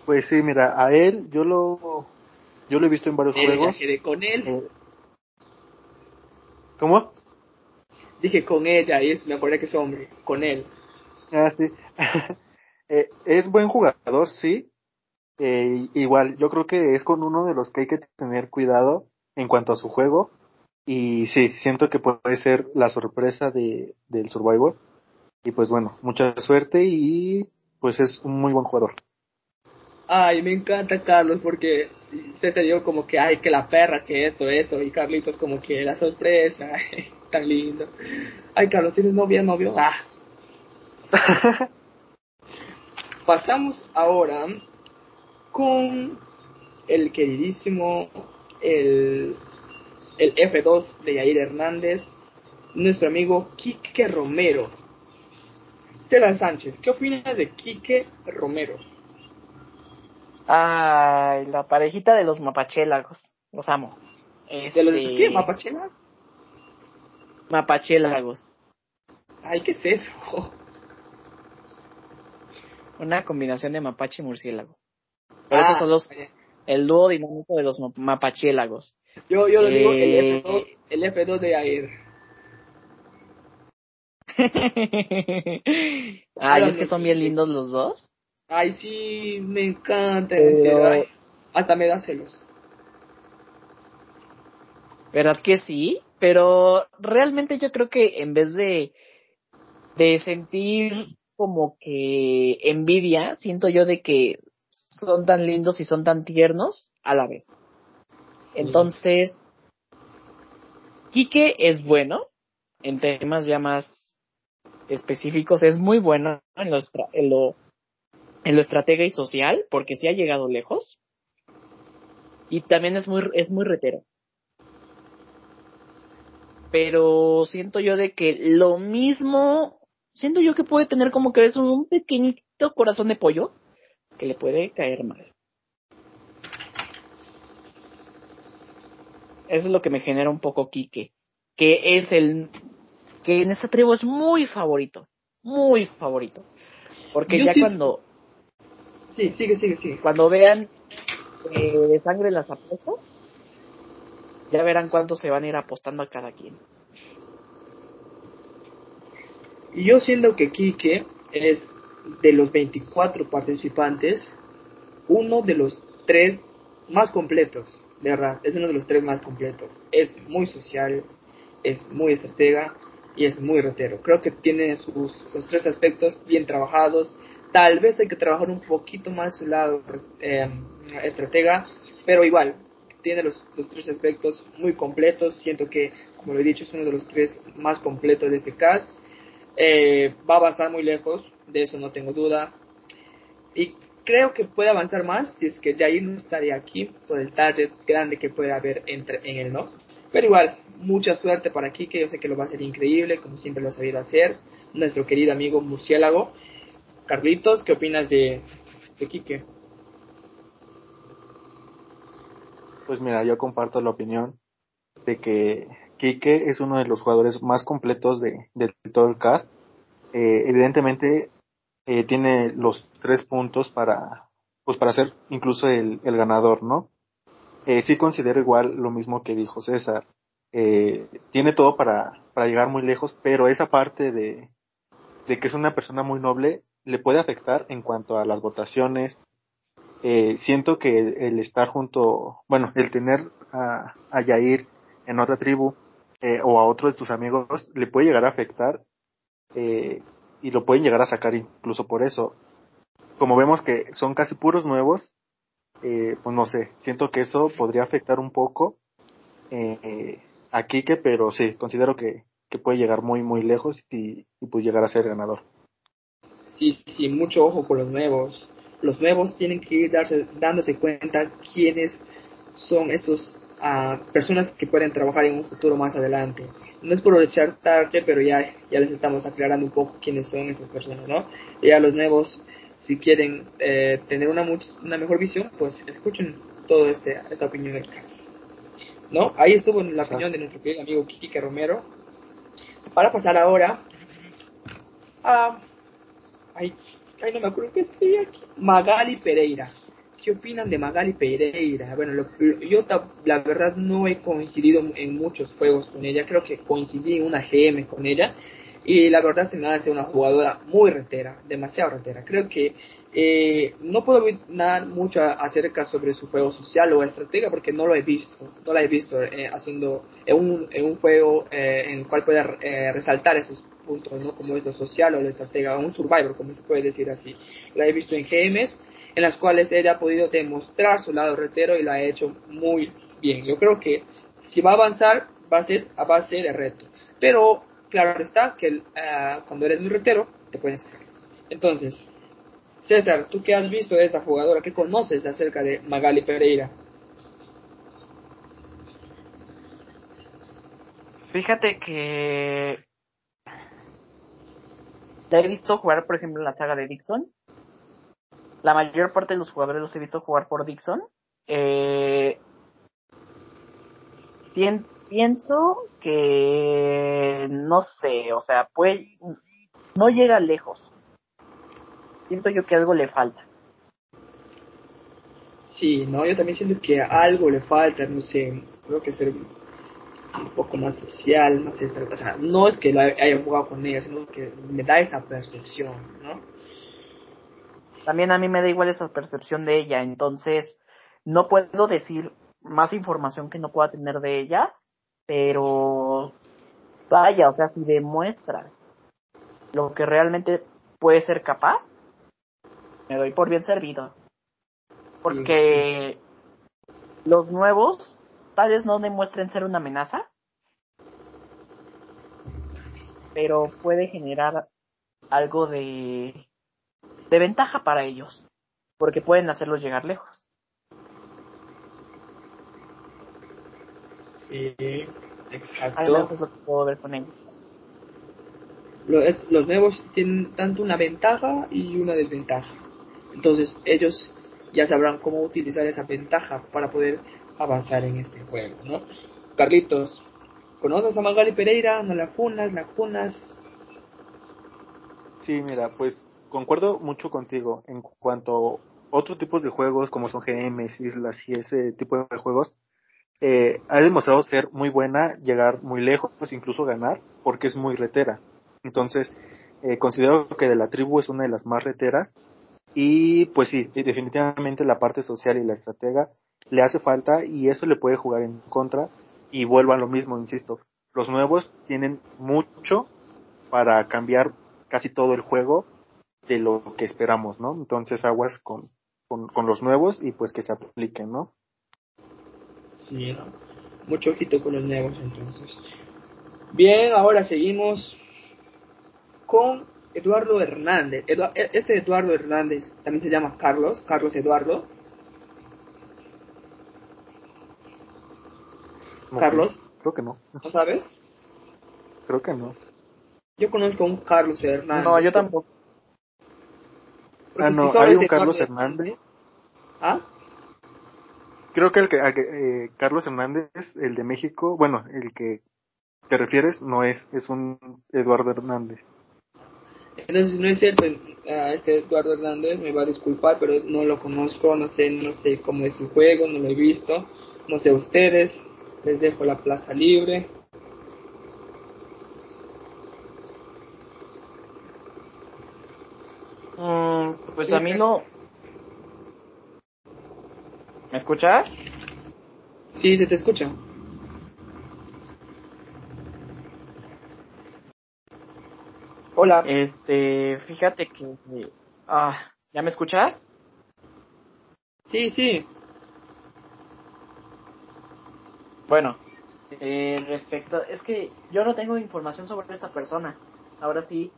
Pues sí, mira, a él yo lo yo lo he visto en varios juegos. Ya con él. Eh, ¿Cómo? Dije con ella y es, me acordé que es hombre, con él. Ah, sí. Eh, es buen jugador, sí. Eh, igual, yo creo que es con uno de los que hay que tener cuidado en cuanto a su juego. Y sí, siento que puede ser la sorpresa de, del Survivor. Y pues bueno, mucha suerte y pues es un muy buen jugador. Ay, me encanta Carlos porque se dio como que, ay, que la perra, que esto, esto. Y Carlitos como que la sorpresa, tan lindo. Ay, Carlos, ¿tienes novia, novio? Ah. Pasamos ahora con el queridísimo, el el F2 de Yair Hernández, nuestro amigo Quique Romero. César Sánchez, ¿qué opinas de Quique Romero? Ay, la parejita de los mapachélagos, los amo. ¿De los este, qué? ¿Mapachelas? Mapachélagos. Ay, ¿qué es eso? Una combinación de mapache y murciélago. Pero esos ah, son los, el dúo dinámico de los mapachiélagos. Yo, yo lo digo el F2, eh, el F2 de Air. Ay, es que son bien lindos los dos. Ay, sí, me encanta, Pero... hasta me da celos. ¿Verdad que sí? Pero realmente yo creo que en vez de, de sentir como que envidia, siento yo de que son tan lindos y son tan tiernos a la vez. Entonces, Quique es bueno en temas ya más específicos, es muy bueno en lo, en lo, en lo estratega y social, porque sí ha llegado lejos. Y también es muy, es muy retero. Pero siento yo de que lo mismo, siento yo que puede tener como que es un pequeñito corazón de pollo que le puede caer mal. Eso es lo que me genera un poco Quique, que es el que en esta tribu es muy favorito, muy favorito. Porque ya cuando Sí, sigue, sigue, sigue. Cuando vean eh, de sangre las apuestas, ya verán cuánto se van a ir apostando a cada quien. Y yo siento que Quique es de los 24 participantes, uno de los tres más completos, de verdad, es uno de los tres más completos. Es muy social, es muy estratega y es muy retero. Creo que tiene sus los tres aspectos bien trabajados. Tal vez hay que trabajar un poquito más su lado eh, estratega, pero igual, tiene los, los, tres aspectos muy completos. Siento que, como lo he dicho, es uno de los tres más completos de este cast. Eh, va a avanzar muy lejos, de eso no tengo duda. Y creo que puede avanzar más si es que Jair no estaría aquí por el target grande que puede haber entre, en él, ¿no? Pero igual, mucha suerte para Kike, yo sé que lo va a hacer increíble, como siempre lo ha sabido hacer. Nuestro querido amigo murciélago. Carlitos, ¿qué opinas de, de Kike? Pues mira, yo comparto la opinión de que Kike es uno de los jugadores más completos de, de todo el cast. Eh, evidentemente eh, tiene los tres puntos para, pues para ser incluso el, el ganador, ¿no? Eh, sí considero igual lo mismo que dijo César. Eh, tiene todo para, para llegar muy lejos, pero esa parte de, de que es una persona muy noble le puede afectar en cuanto a las votaciones. Eh, siento que el, estar junto, bueno, el tener a, a Yair en otra tribu eh, o a otro de tus amigos le puede llegar a afectar eh, y lo pueden llegar a sacar incluso por eso. Como vemos que son casi puros nuevos, eh, pues no sé, siento que eso podría afectar un poco eh, a Kike, pero sí, considero que, que puede llegar muy, muy lejos y, y pues llegar a ser ganador. Sí, sí, mucho ojo con los nuevos. Los nuevos tienen que ir darse, dándose cuenta quiénes son esos uh, personas que pueden trabajar en un futuro más adelante. No es por echar tarde, pero ya, ya les estamos aclarando un poco quiénes son esas personas, ¿no? Ya los nuevos, si quieren eh, tener una, una mejor visión, pues escuchen toda este, esta opinión del caso. ¿No? Ahí estuvo la opinión de nuestro querido amigo Kike Romero. Para pasar ahora a... Ay, ay, no me acuerdo qué escribí aquí. Magali Pereira. ¿Qué opinan de Magali Pereira? Bueno, lo, yo la verdad no he coincidido en muchos juegos con ella, creo que coincidí en una GM con ella y la verdad se me hace una jugadora muy retera, demasiado retera. Creo que eh, no puedo opinar mucho acerca sobre su juego social o estratega porque no lo he visto, no la he visto eh, haciendo en un, en un juego eh, en el cual pueda resaltar esos puntos, ¿no? Como es lo social o la estratega, un survivor, como se puede decir así. La he visto en GMs en las cuales ella ha podido demostrar su lado retero y lo ha hecho muy bien. Yo creo que si va a avanzar va a ser a base de reto. Pero claro está que uh, cuando eres muy retero te pueden sacar. Entonces, César, ¿tú qué has visto de esta jugadora? ¿Qué conoces acerca de Magali Pereira? Fíjate que la he visto jugar, por ejemplo, en la saga de Dixon la mayor parte de los jugadores los he visto jugar por Dixon. Eh, pienso que no sé, o sea, pues no llega lejos. Siento yo que algo le falta. Sí, no, yo también siento que algo le falta, no sé, creo que ser un poco más social, más o sea, no es que lo haya jugado con ella, sino que me da esa percepción, ¿no? También a mí me da igual esa percepción de ella, entonces no puedo decir más información que no pueda tener de ella, pero vaya, o sea, si demuestra lo que realmente puede ser capaz, me doy por bien servido. Porque los nuevos tal vez no demuestren ser una amenaza, pero puede generar algo de de ventaja para ellos, porque pueden hacerlos llegar lejos. Sí, exacto. es lo que puedo ver con ellos. Los, los nuevos tienen tanto una ventaja y una desventaja. Entonces ellos ya sabrán cómo utilizar esa ventaja para poder avanzar en este juego, ¿no? Carlitos, ¿conoces a Magali Pereira? ¿No la funas? ¿La funas? Sí, mira, pues concuerdo mucho contigo en cuanto a otros tipos de juegos como son GMs, islas y ese tipo de juegos. Eh, ha demostrado ser muy buena, llegar muy lejos, incluso ganar, porque es muy retera. Entonces, eh, considero que de la tribu es una de las más reteras. Y pues sí, definitivamente la parte social y la estratega le hace falta y eso le puede jugar en contra. Y vuelvo a lo mismo, insisto, los nuevos tienen mucho para cambiar casi todo el juego de lo que esperamos, ¿no? Entonces aguas con, con, los nuevos y pues que se apliquen, ¿no? Sí, mucho ojito con los nuevos entonces. Bien, ahora seguimos con Eduardo Hernández. E, este Eduardo Hernández también se llama Carlos, Carlos Eduardo. Carlos. Creo que no. ¿No sabes? Creo que no. Yo conozco a un Carlos Hernández. No, yo tampoco. Ah, no, hay un Carlos Hernández. ¿Ah? Creo que el que, eh, Carlos Hernández, el de México, bueno, el que te refieres, no es, es un Eduardo Hernández. Entonces, no es cierto, este Eduardo Hernández me va a disculpar, pero no lo conozco, no sé, no sé cómo es su juego, no lo he visto, no sé ustedes, les dejo la plaza libre. Mm, pues a mí no. ¿Me escuchas? Sí, se te escucha. Hola. Este, fíjate que. Ah, ¿ya me escuchas? Sí, sí. Bueno, Eh, respecto, es que yo no tengo información sobre esta persona. Ahora sí,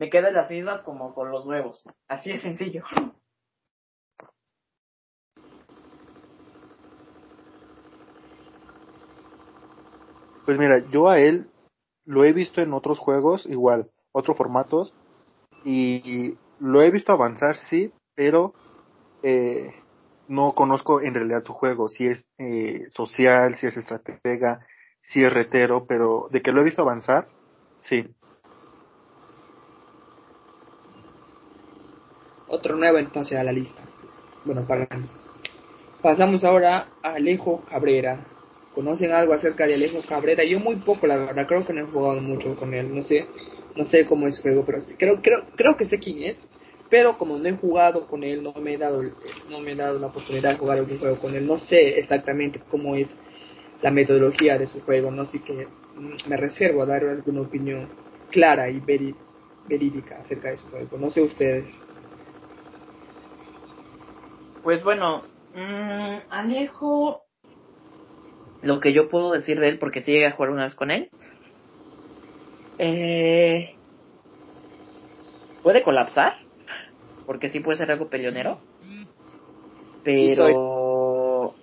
me quedan las mismas como con los nuevos. Así de sencillo. Pues mira, yo a él lo he visto en otros juegos, igual, otros formatos, y lo he visto avanzar, sí, pero eh, no conozco en realidad su juego, si es eh, social, si es estratega, si es retero, pero de que lo he visto avanzar, sí. Otro nuevo entonces a la lista. Bueno, para pasamos ahora a Alejo Cabrera. ¿Conocen algo acerca de Alejo Cabrera? Yo muy poco, la verdad, creo que no he jugado mucho con él, no sé, no sé cómo es su juego, pero creo, creo, creo que sé quién es, pero como no he jugado con él, no me he dado, no me he dado la oportunidad de jugar algún juego con él, no sé exactamente cómo es la metodología de su juego, no sé que mm, me reservo a dar alguna opinión clara y verídica acerca de su juego, no sé ustedes. Pues bueno, mmm, Alejo, lo que yo puedo decir de él, porque sí llegué a jugar una vez con él, eh, puede colapsar, porque sí puede ser algo peleonero, pero...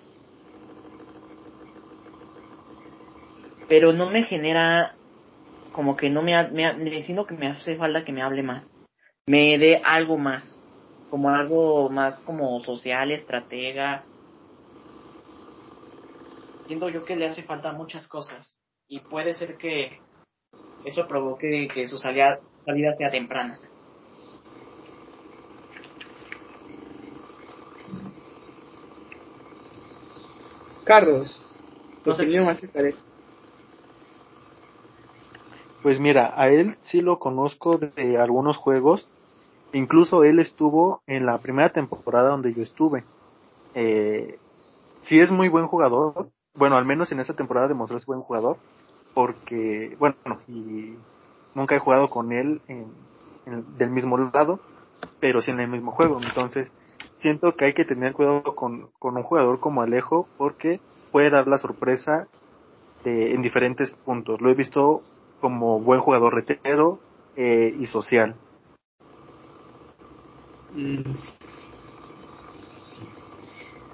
pero no me genera como que no me, me, sino que me hace falta que me hable más, me dé algo más, como algo más como social, estratega. Siento yo que le hace falta muchas cosas y puede ser que eso provoque que su salida, salida sea temprana. Carlos, tu opinión acerca de Pues mira, a él sí lo conozco de algunos juegos. Incluso él estuvo en la primera temporada donde yo estuve. Eh, sí es muy buen jugador. Bueno, al menos en esa temporada demostró ser buen jugador. Porque, bueno, y nunca he jugado con él en, del mismo lado, pero sí en el mismo juego. Entonces, siento que hay que tener cuidado con, con un jugador como Alejo porque puede dar la sorpresa de, en diferentes puntos. Lo he visto como buen jugador retero eh, y social. Mm.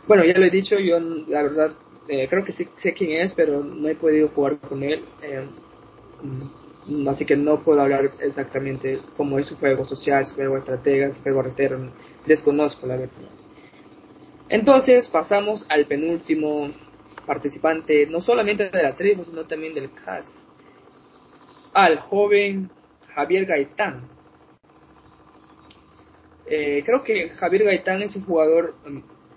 Bueno, ya lo he dicho, yo la verdad eh, creo que sí sé quién es, pero no he podido jugar con él. Eh, mm, así que no puedo hablar exactamente cómo es su juego social, su juego estratega, su juego retero desconozco la verdad. Entonces pasamos al penúltimo participante, no solamente de la tribu, sino también del CAS, al joven Javier Gaitán. Eh, creo que Javier Gaitán es un jugador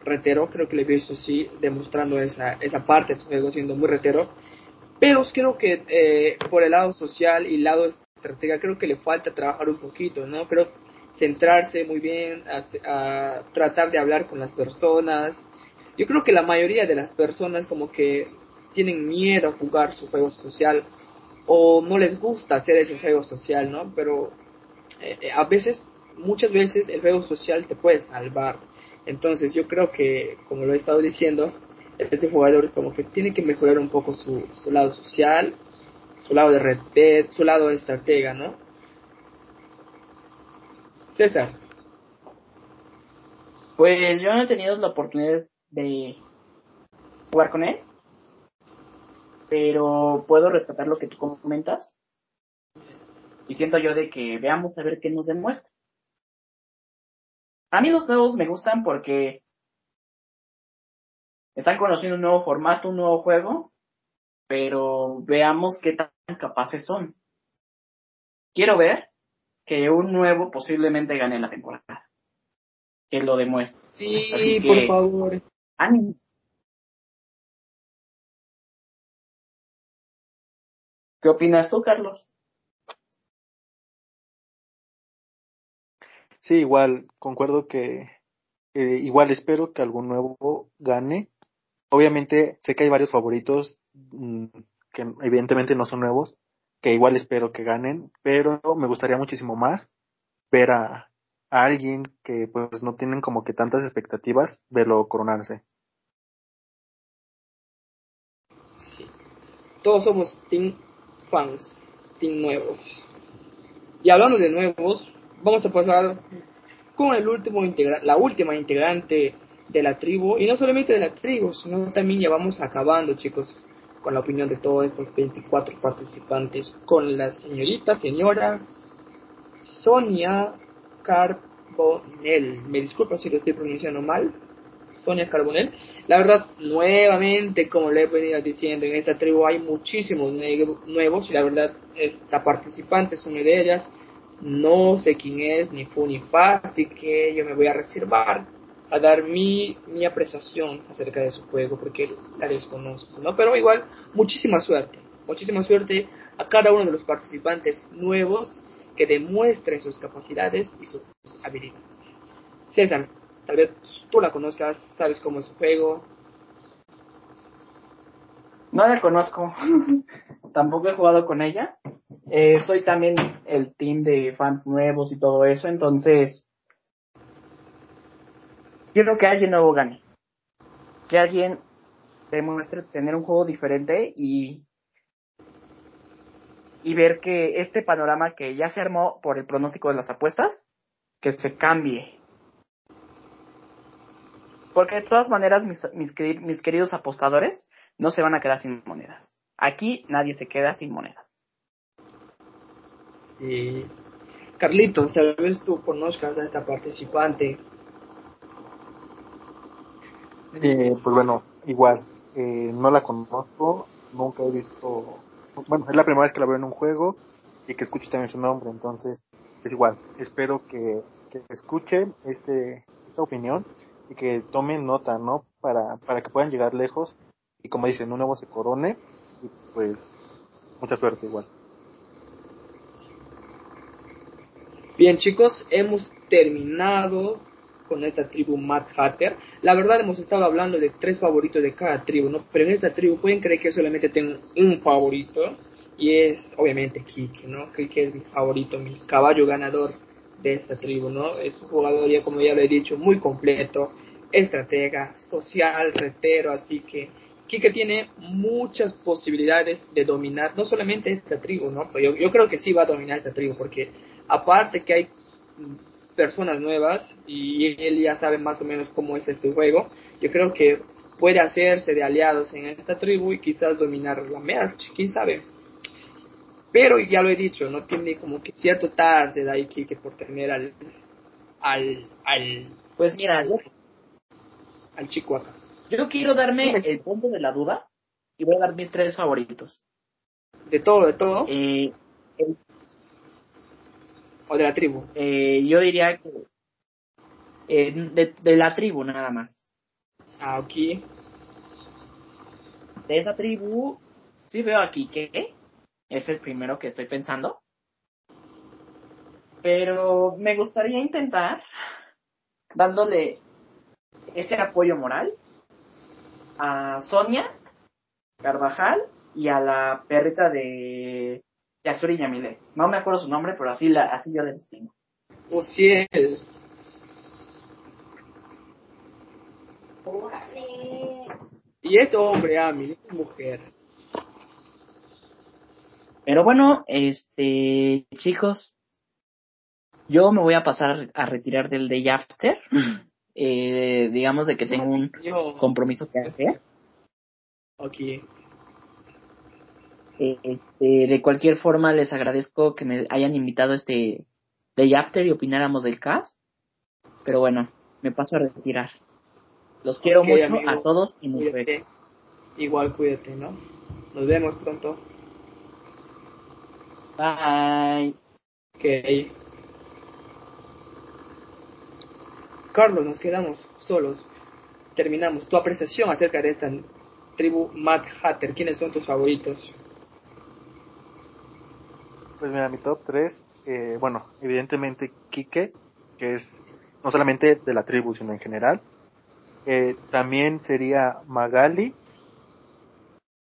retero, creo que le he visto sí, demostrando esa, esa parte de su juego, siendo muy retero, pero creo que eh, por el lado social y lado estratégico creo que le falta trabajar un poquito, ¿no? Creo centrarse muy bien, a, tratar de hablar con las personas. Yo creo que la mayoría de las personas como que tienen miedo a jugar su juego social o no les gusta hacer ese juego social, ¿no? Pero eh, eh, a veces, muchas veces el juego social te puede salvar. Entonces yo creo que, como lo he estado diciendo, este jugador como que tiene que mejorar un poco su, su lado social, su lado de red, su lado de estratega, ¿no? César. Pues yo no he tenido la oportunidad de jugar con él, pero puedo rescatar lo que tú comentas y siento yo de que veamos a ver qué nos demuestra. A mí los nuevos me gustan porque están conociendo un nuevo formato, un nuevo juego, pero veamos qué tan capaces son. Quiero ver que un nuevo posiblemente gane la temporada. Que lo demuestre. Sí, por favor. Ánimo. ¿Qué opinas tú, Carlos? Sí, igual, concuerdo que eh, igual espero que algún nuevo gane. Obviamente sé que hay varios favoritos mm, que evidentemente no son nuevos, que igual espero que ganen, pero me gustaría muchísimo más ver a, alguien que pues no tienen como que tantas expectativas, verlo coronarse. todos somos team fans, team nuevos. Y hablando de nuevos, vamos a pasar con el último integra la última integrante de la tribu, y no solamente de la tribu, sino también ya vamos acabando, chicos, con la opinión de todos estos 24 participantes, con la señorita, señora Sonia Carbonell. Me disculpa si lo estoy pronunciando mal. Sonia Carbonell. La verdad, nuevamente, como le he venido diciendo, en esta tribu hay muchísimos nuevos y la verdad, esta participante es una de ellas. No sé quién es, ni fu ni fa, así que yo me voy a reservar a dar mi, mi apreciación acerca de su juego porque la desconozco, ¿no? Pero igual, muchísima suerte, muchísima suerte a cada uno de los participantes nuevos que demuestren sus capacidades y sus habilidades. César, tal vez tú la conozcas, sabes cómo es su juego. No la conozco, tampoco he jugado con ella. Eh, soy también el team de fans nuevos y todo eso, entonces quiero que alguien nuevo gane. Que alguien demuestre tener un juego diferente y, y ver que este panorama que ya se armó por el pronóstico de las apuestas, que se cambie. Porque de todas maneras, mis, mis, mis queridos apostadores no se van a quedar sin monedas. Aquí nadie se queda sin monedas. Sí. Carlitos, tal vez tú conozcas a esta participante eh, pues bueno, igual, eh, no la conozco, nunca he visto, bueno, es la primera vez que la veo en un juego y que escucho también su nombre, entonces, es igual, espero que, que escuche este, esta opinión y que tomen nota, ¿no? Para, para que puedan llegar lejos y como dicen, un nuevo se corone pues mucha suerte igual. Bien chicos, hemos terminado con esta tribu Mad Hatter. La verdad hemos estado hablando de tres favoritos de cada tribu, ¿no? Pero en esta tribu pueden creer que solamente tengo un favorito y es obviamente Kike, ¿no? Kike es mi favorito, mi caballo ganador de esta tribu, ¿no? Es un jugador ya como ya lo he dicho muy completo, estratega, social, retero, así que Kike tiene muchas posibilidades de dominar no solamente esta tribu, ¿no? Pero yo, yo creo que sí va a dominar esta tribu porque aparte que hay personas nuevas y él ya sabe más o menos cómo es este juego, yo creo que puede hacerse de aliados en esta tribu y quizás dominar la merch, quién sabe. Pero ya lo he dicho, no tiene como que cierto tarde de ahí que por tener al al al pues mira, al, al chico acá. Yo quiero darme el punto de la duda y voy a dar mis tres favoritos. De todo, de todo. Eh, el ¿O de la tribu? Eh, yo diría que eh, de, de, la tribu nada más. Ah, ok. De esa tribu, sí veo aquí que es el primero que estoy pensando. Pero me gustaría intentar dándole ese apoyo moral a Sonia Carvajal y a la perrita de Yasuri Yamile. No me acuerdo su nombre, pero así, la, así yo la distingo. Ociel. Y es hombre, Ami, es mujer. Pero bueno, este, chicos, yo me voy a pasar a retirar del day after. Eh, digamos de que tengo un compromiso que hacer. Ok. Este, de cualquier forma, les agradezco que me hayan invitado este Day After y opináramos del cast. Pero bueno, me paso a retirar. Los quiero okay, mucho amigo, a todos y nos vemos. Igual cuídate, ¿no? Nos vemos pronto. Bye. Ok. Carlos, nos quedamos solos. Terminamos. Tu apreciación acerca de esta tribu Mad Hatter. ¿Quiénes son tus favoritos? Pues mira, mi top 3, eh, bueno, evidentemente Kike, que es no solamente de la tribu, sino en general. Eh, también sería Magali.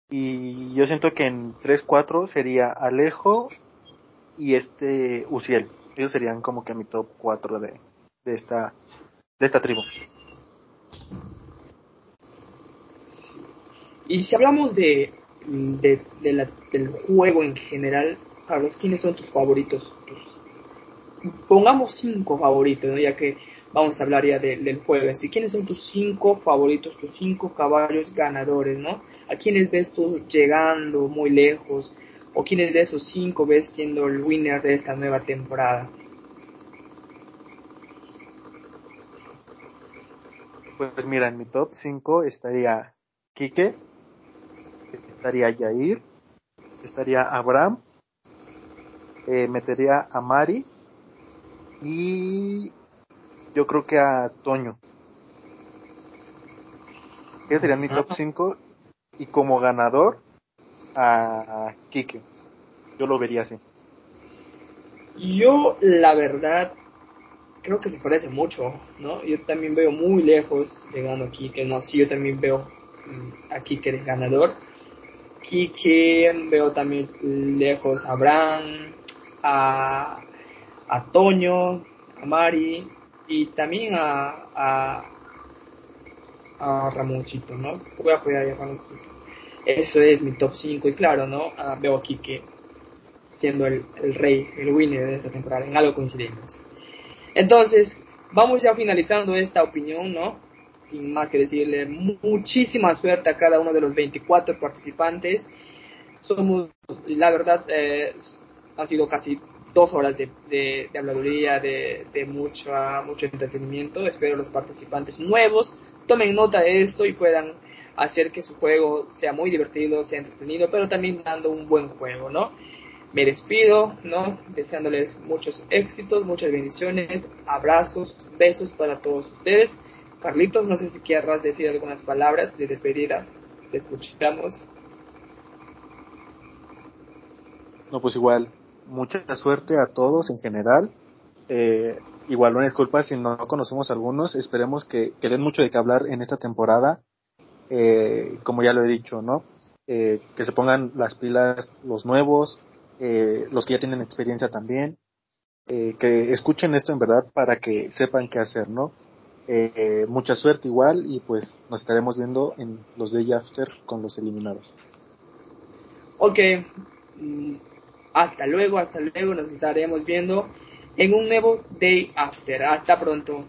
Y yo siento que en 3-4 sería Alejo y este Uciel. Ellos serían como que mi top 4 de, de, esta, de esta tribu. Y si hablamos de de, del juego en general, Carlos, ¿quiénes son tus favoritos? pongamos cinco favoritos, ya que vamos a hablar ya del juego. Así, ¿quiénes son tus cinco favoritos, tus cinco caballos ganadores, no? ¿A quiénes ves tú llegando muy lejos? ¿O quiénes de esos cinco ves siendo el winner de esta nueva temporada? Pues mira, en mi top 5 estaría Kike, estaría Yair, estaría Abraham, eh, metería a Mari y yo creo que a Toño. Ese sería mi top 5 y como ganador a Kike. Yo lo vería así. Yo, la verdad, creo que se parece mucho, ¿no? Yo también veo muy lejos llegando a Kike, no, sí, yo también veo mm, a Kike el ganador. Kike, veo también lejos a Abraham, a, a Toño, a Mari y también a, a, a Ramoncito, ¿no? Voy a apoyar a Ramoncito. Eso es mi top 5 y claro, ¿no? Ah, veo aquí que siendo el, el, rey, el winner de esta temporada, en algo coincidimos. Entonces, vamos ya finalizando esta opinión, ¿no? Sin más que decirle muchísima suerte a cada uno de los 24 participantes. Somos, la verdad, eh, han sido casi dos horas de, de, de habladuría, de, de mucho, mucho entretenimiento. Espero los participantes nuevos tomen nota de esto y puedan hacer que su juego sea muy divertido, sea entretenido, pero también dando un buen juego, ¿no? Me despido, ¿no? Deseándoles muchos éxitos, muchas bendiciones, abrazos, besos para todos ustedes. Carlitos, no sé si quieras decir algunas palabras de despedida. Te escuchamos. No, pues igual, mucha suerte a todos en general. Eh, igual una disculpa si no conocemos algunos. Esperemos que, que den mucho de qué hablar en esta temporada. Eh, como ya lo he dicho, ¿no? Eh, que se pongan las pilas los nuevos, eh, los que ya tienen experiencia también, eh, que escuchen esto en verdad para que sepan qué hacer, ¿no? Eh, mucha suerte igual y pues nos estaremos viendo en los Day After con los eliminados. Ok, mm, hasta luego, hasta luego, nos estaremos viendo en un nuevo Day After. Hasta pronto.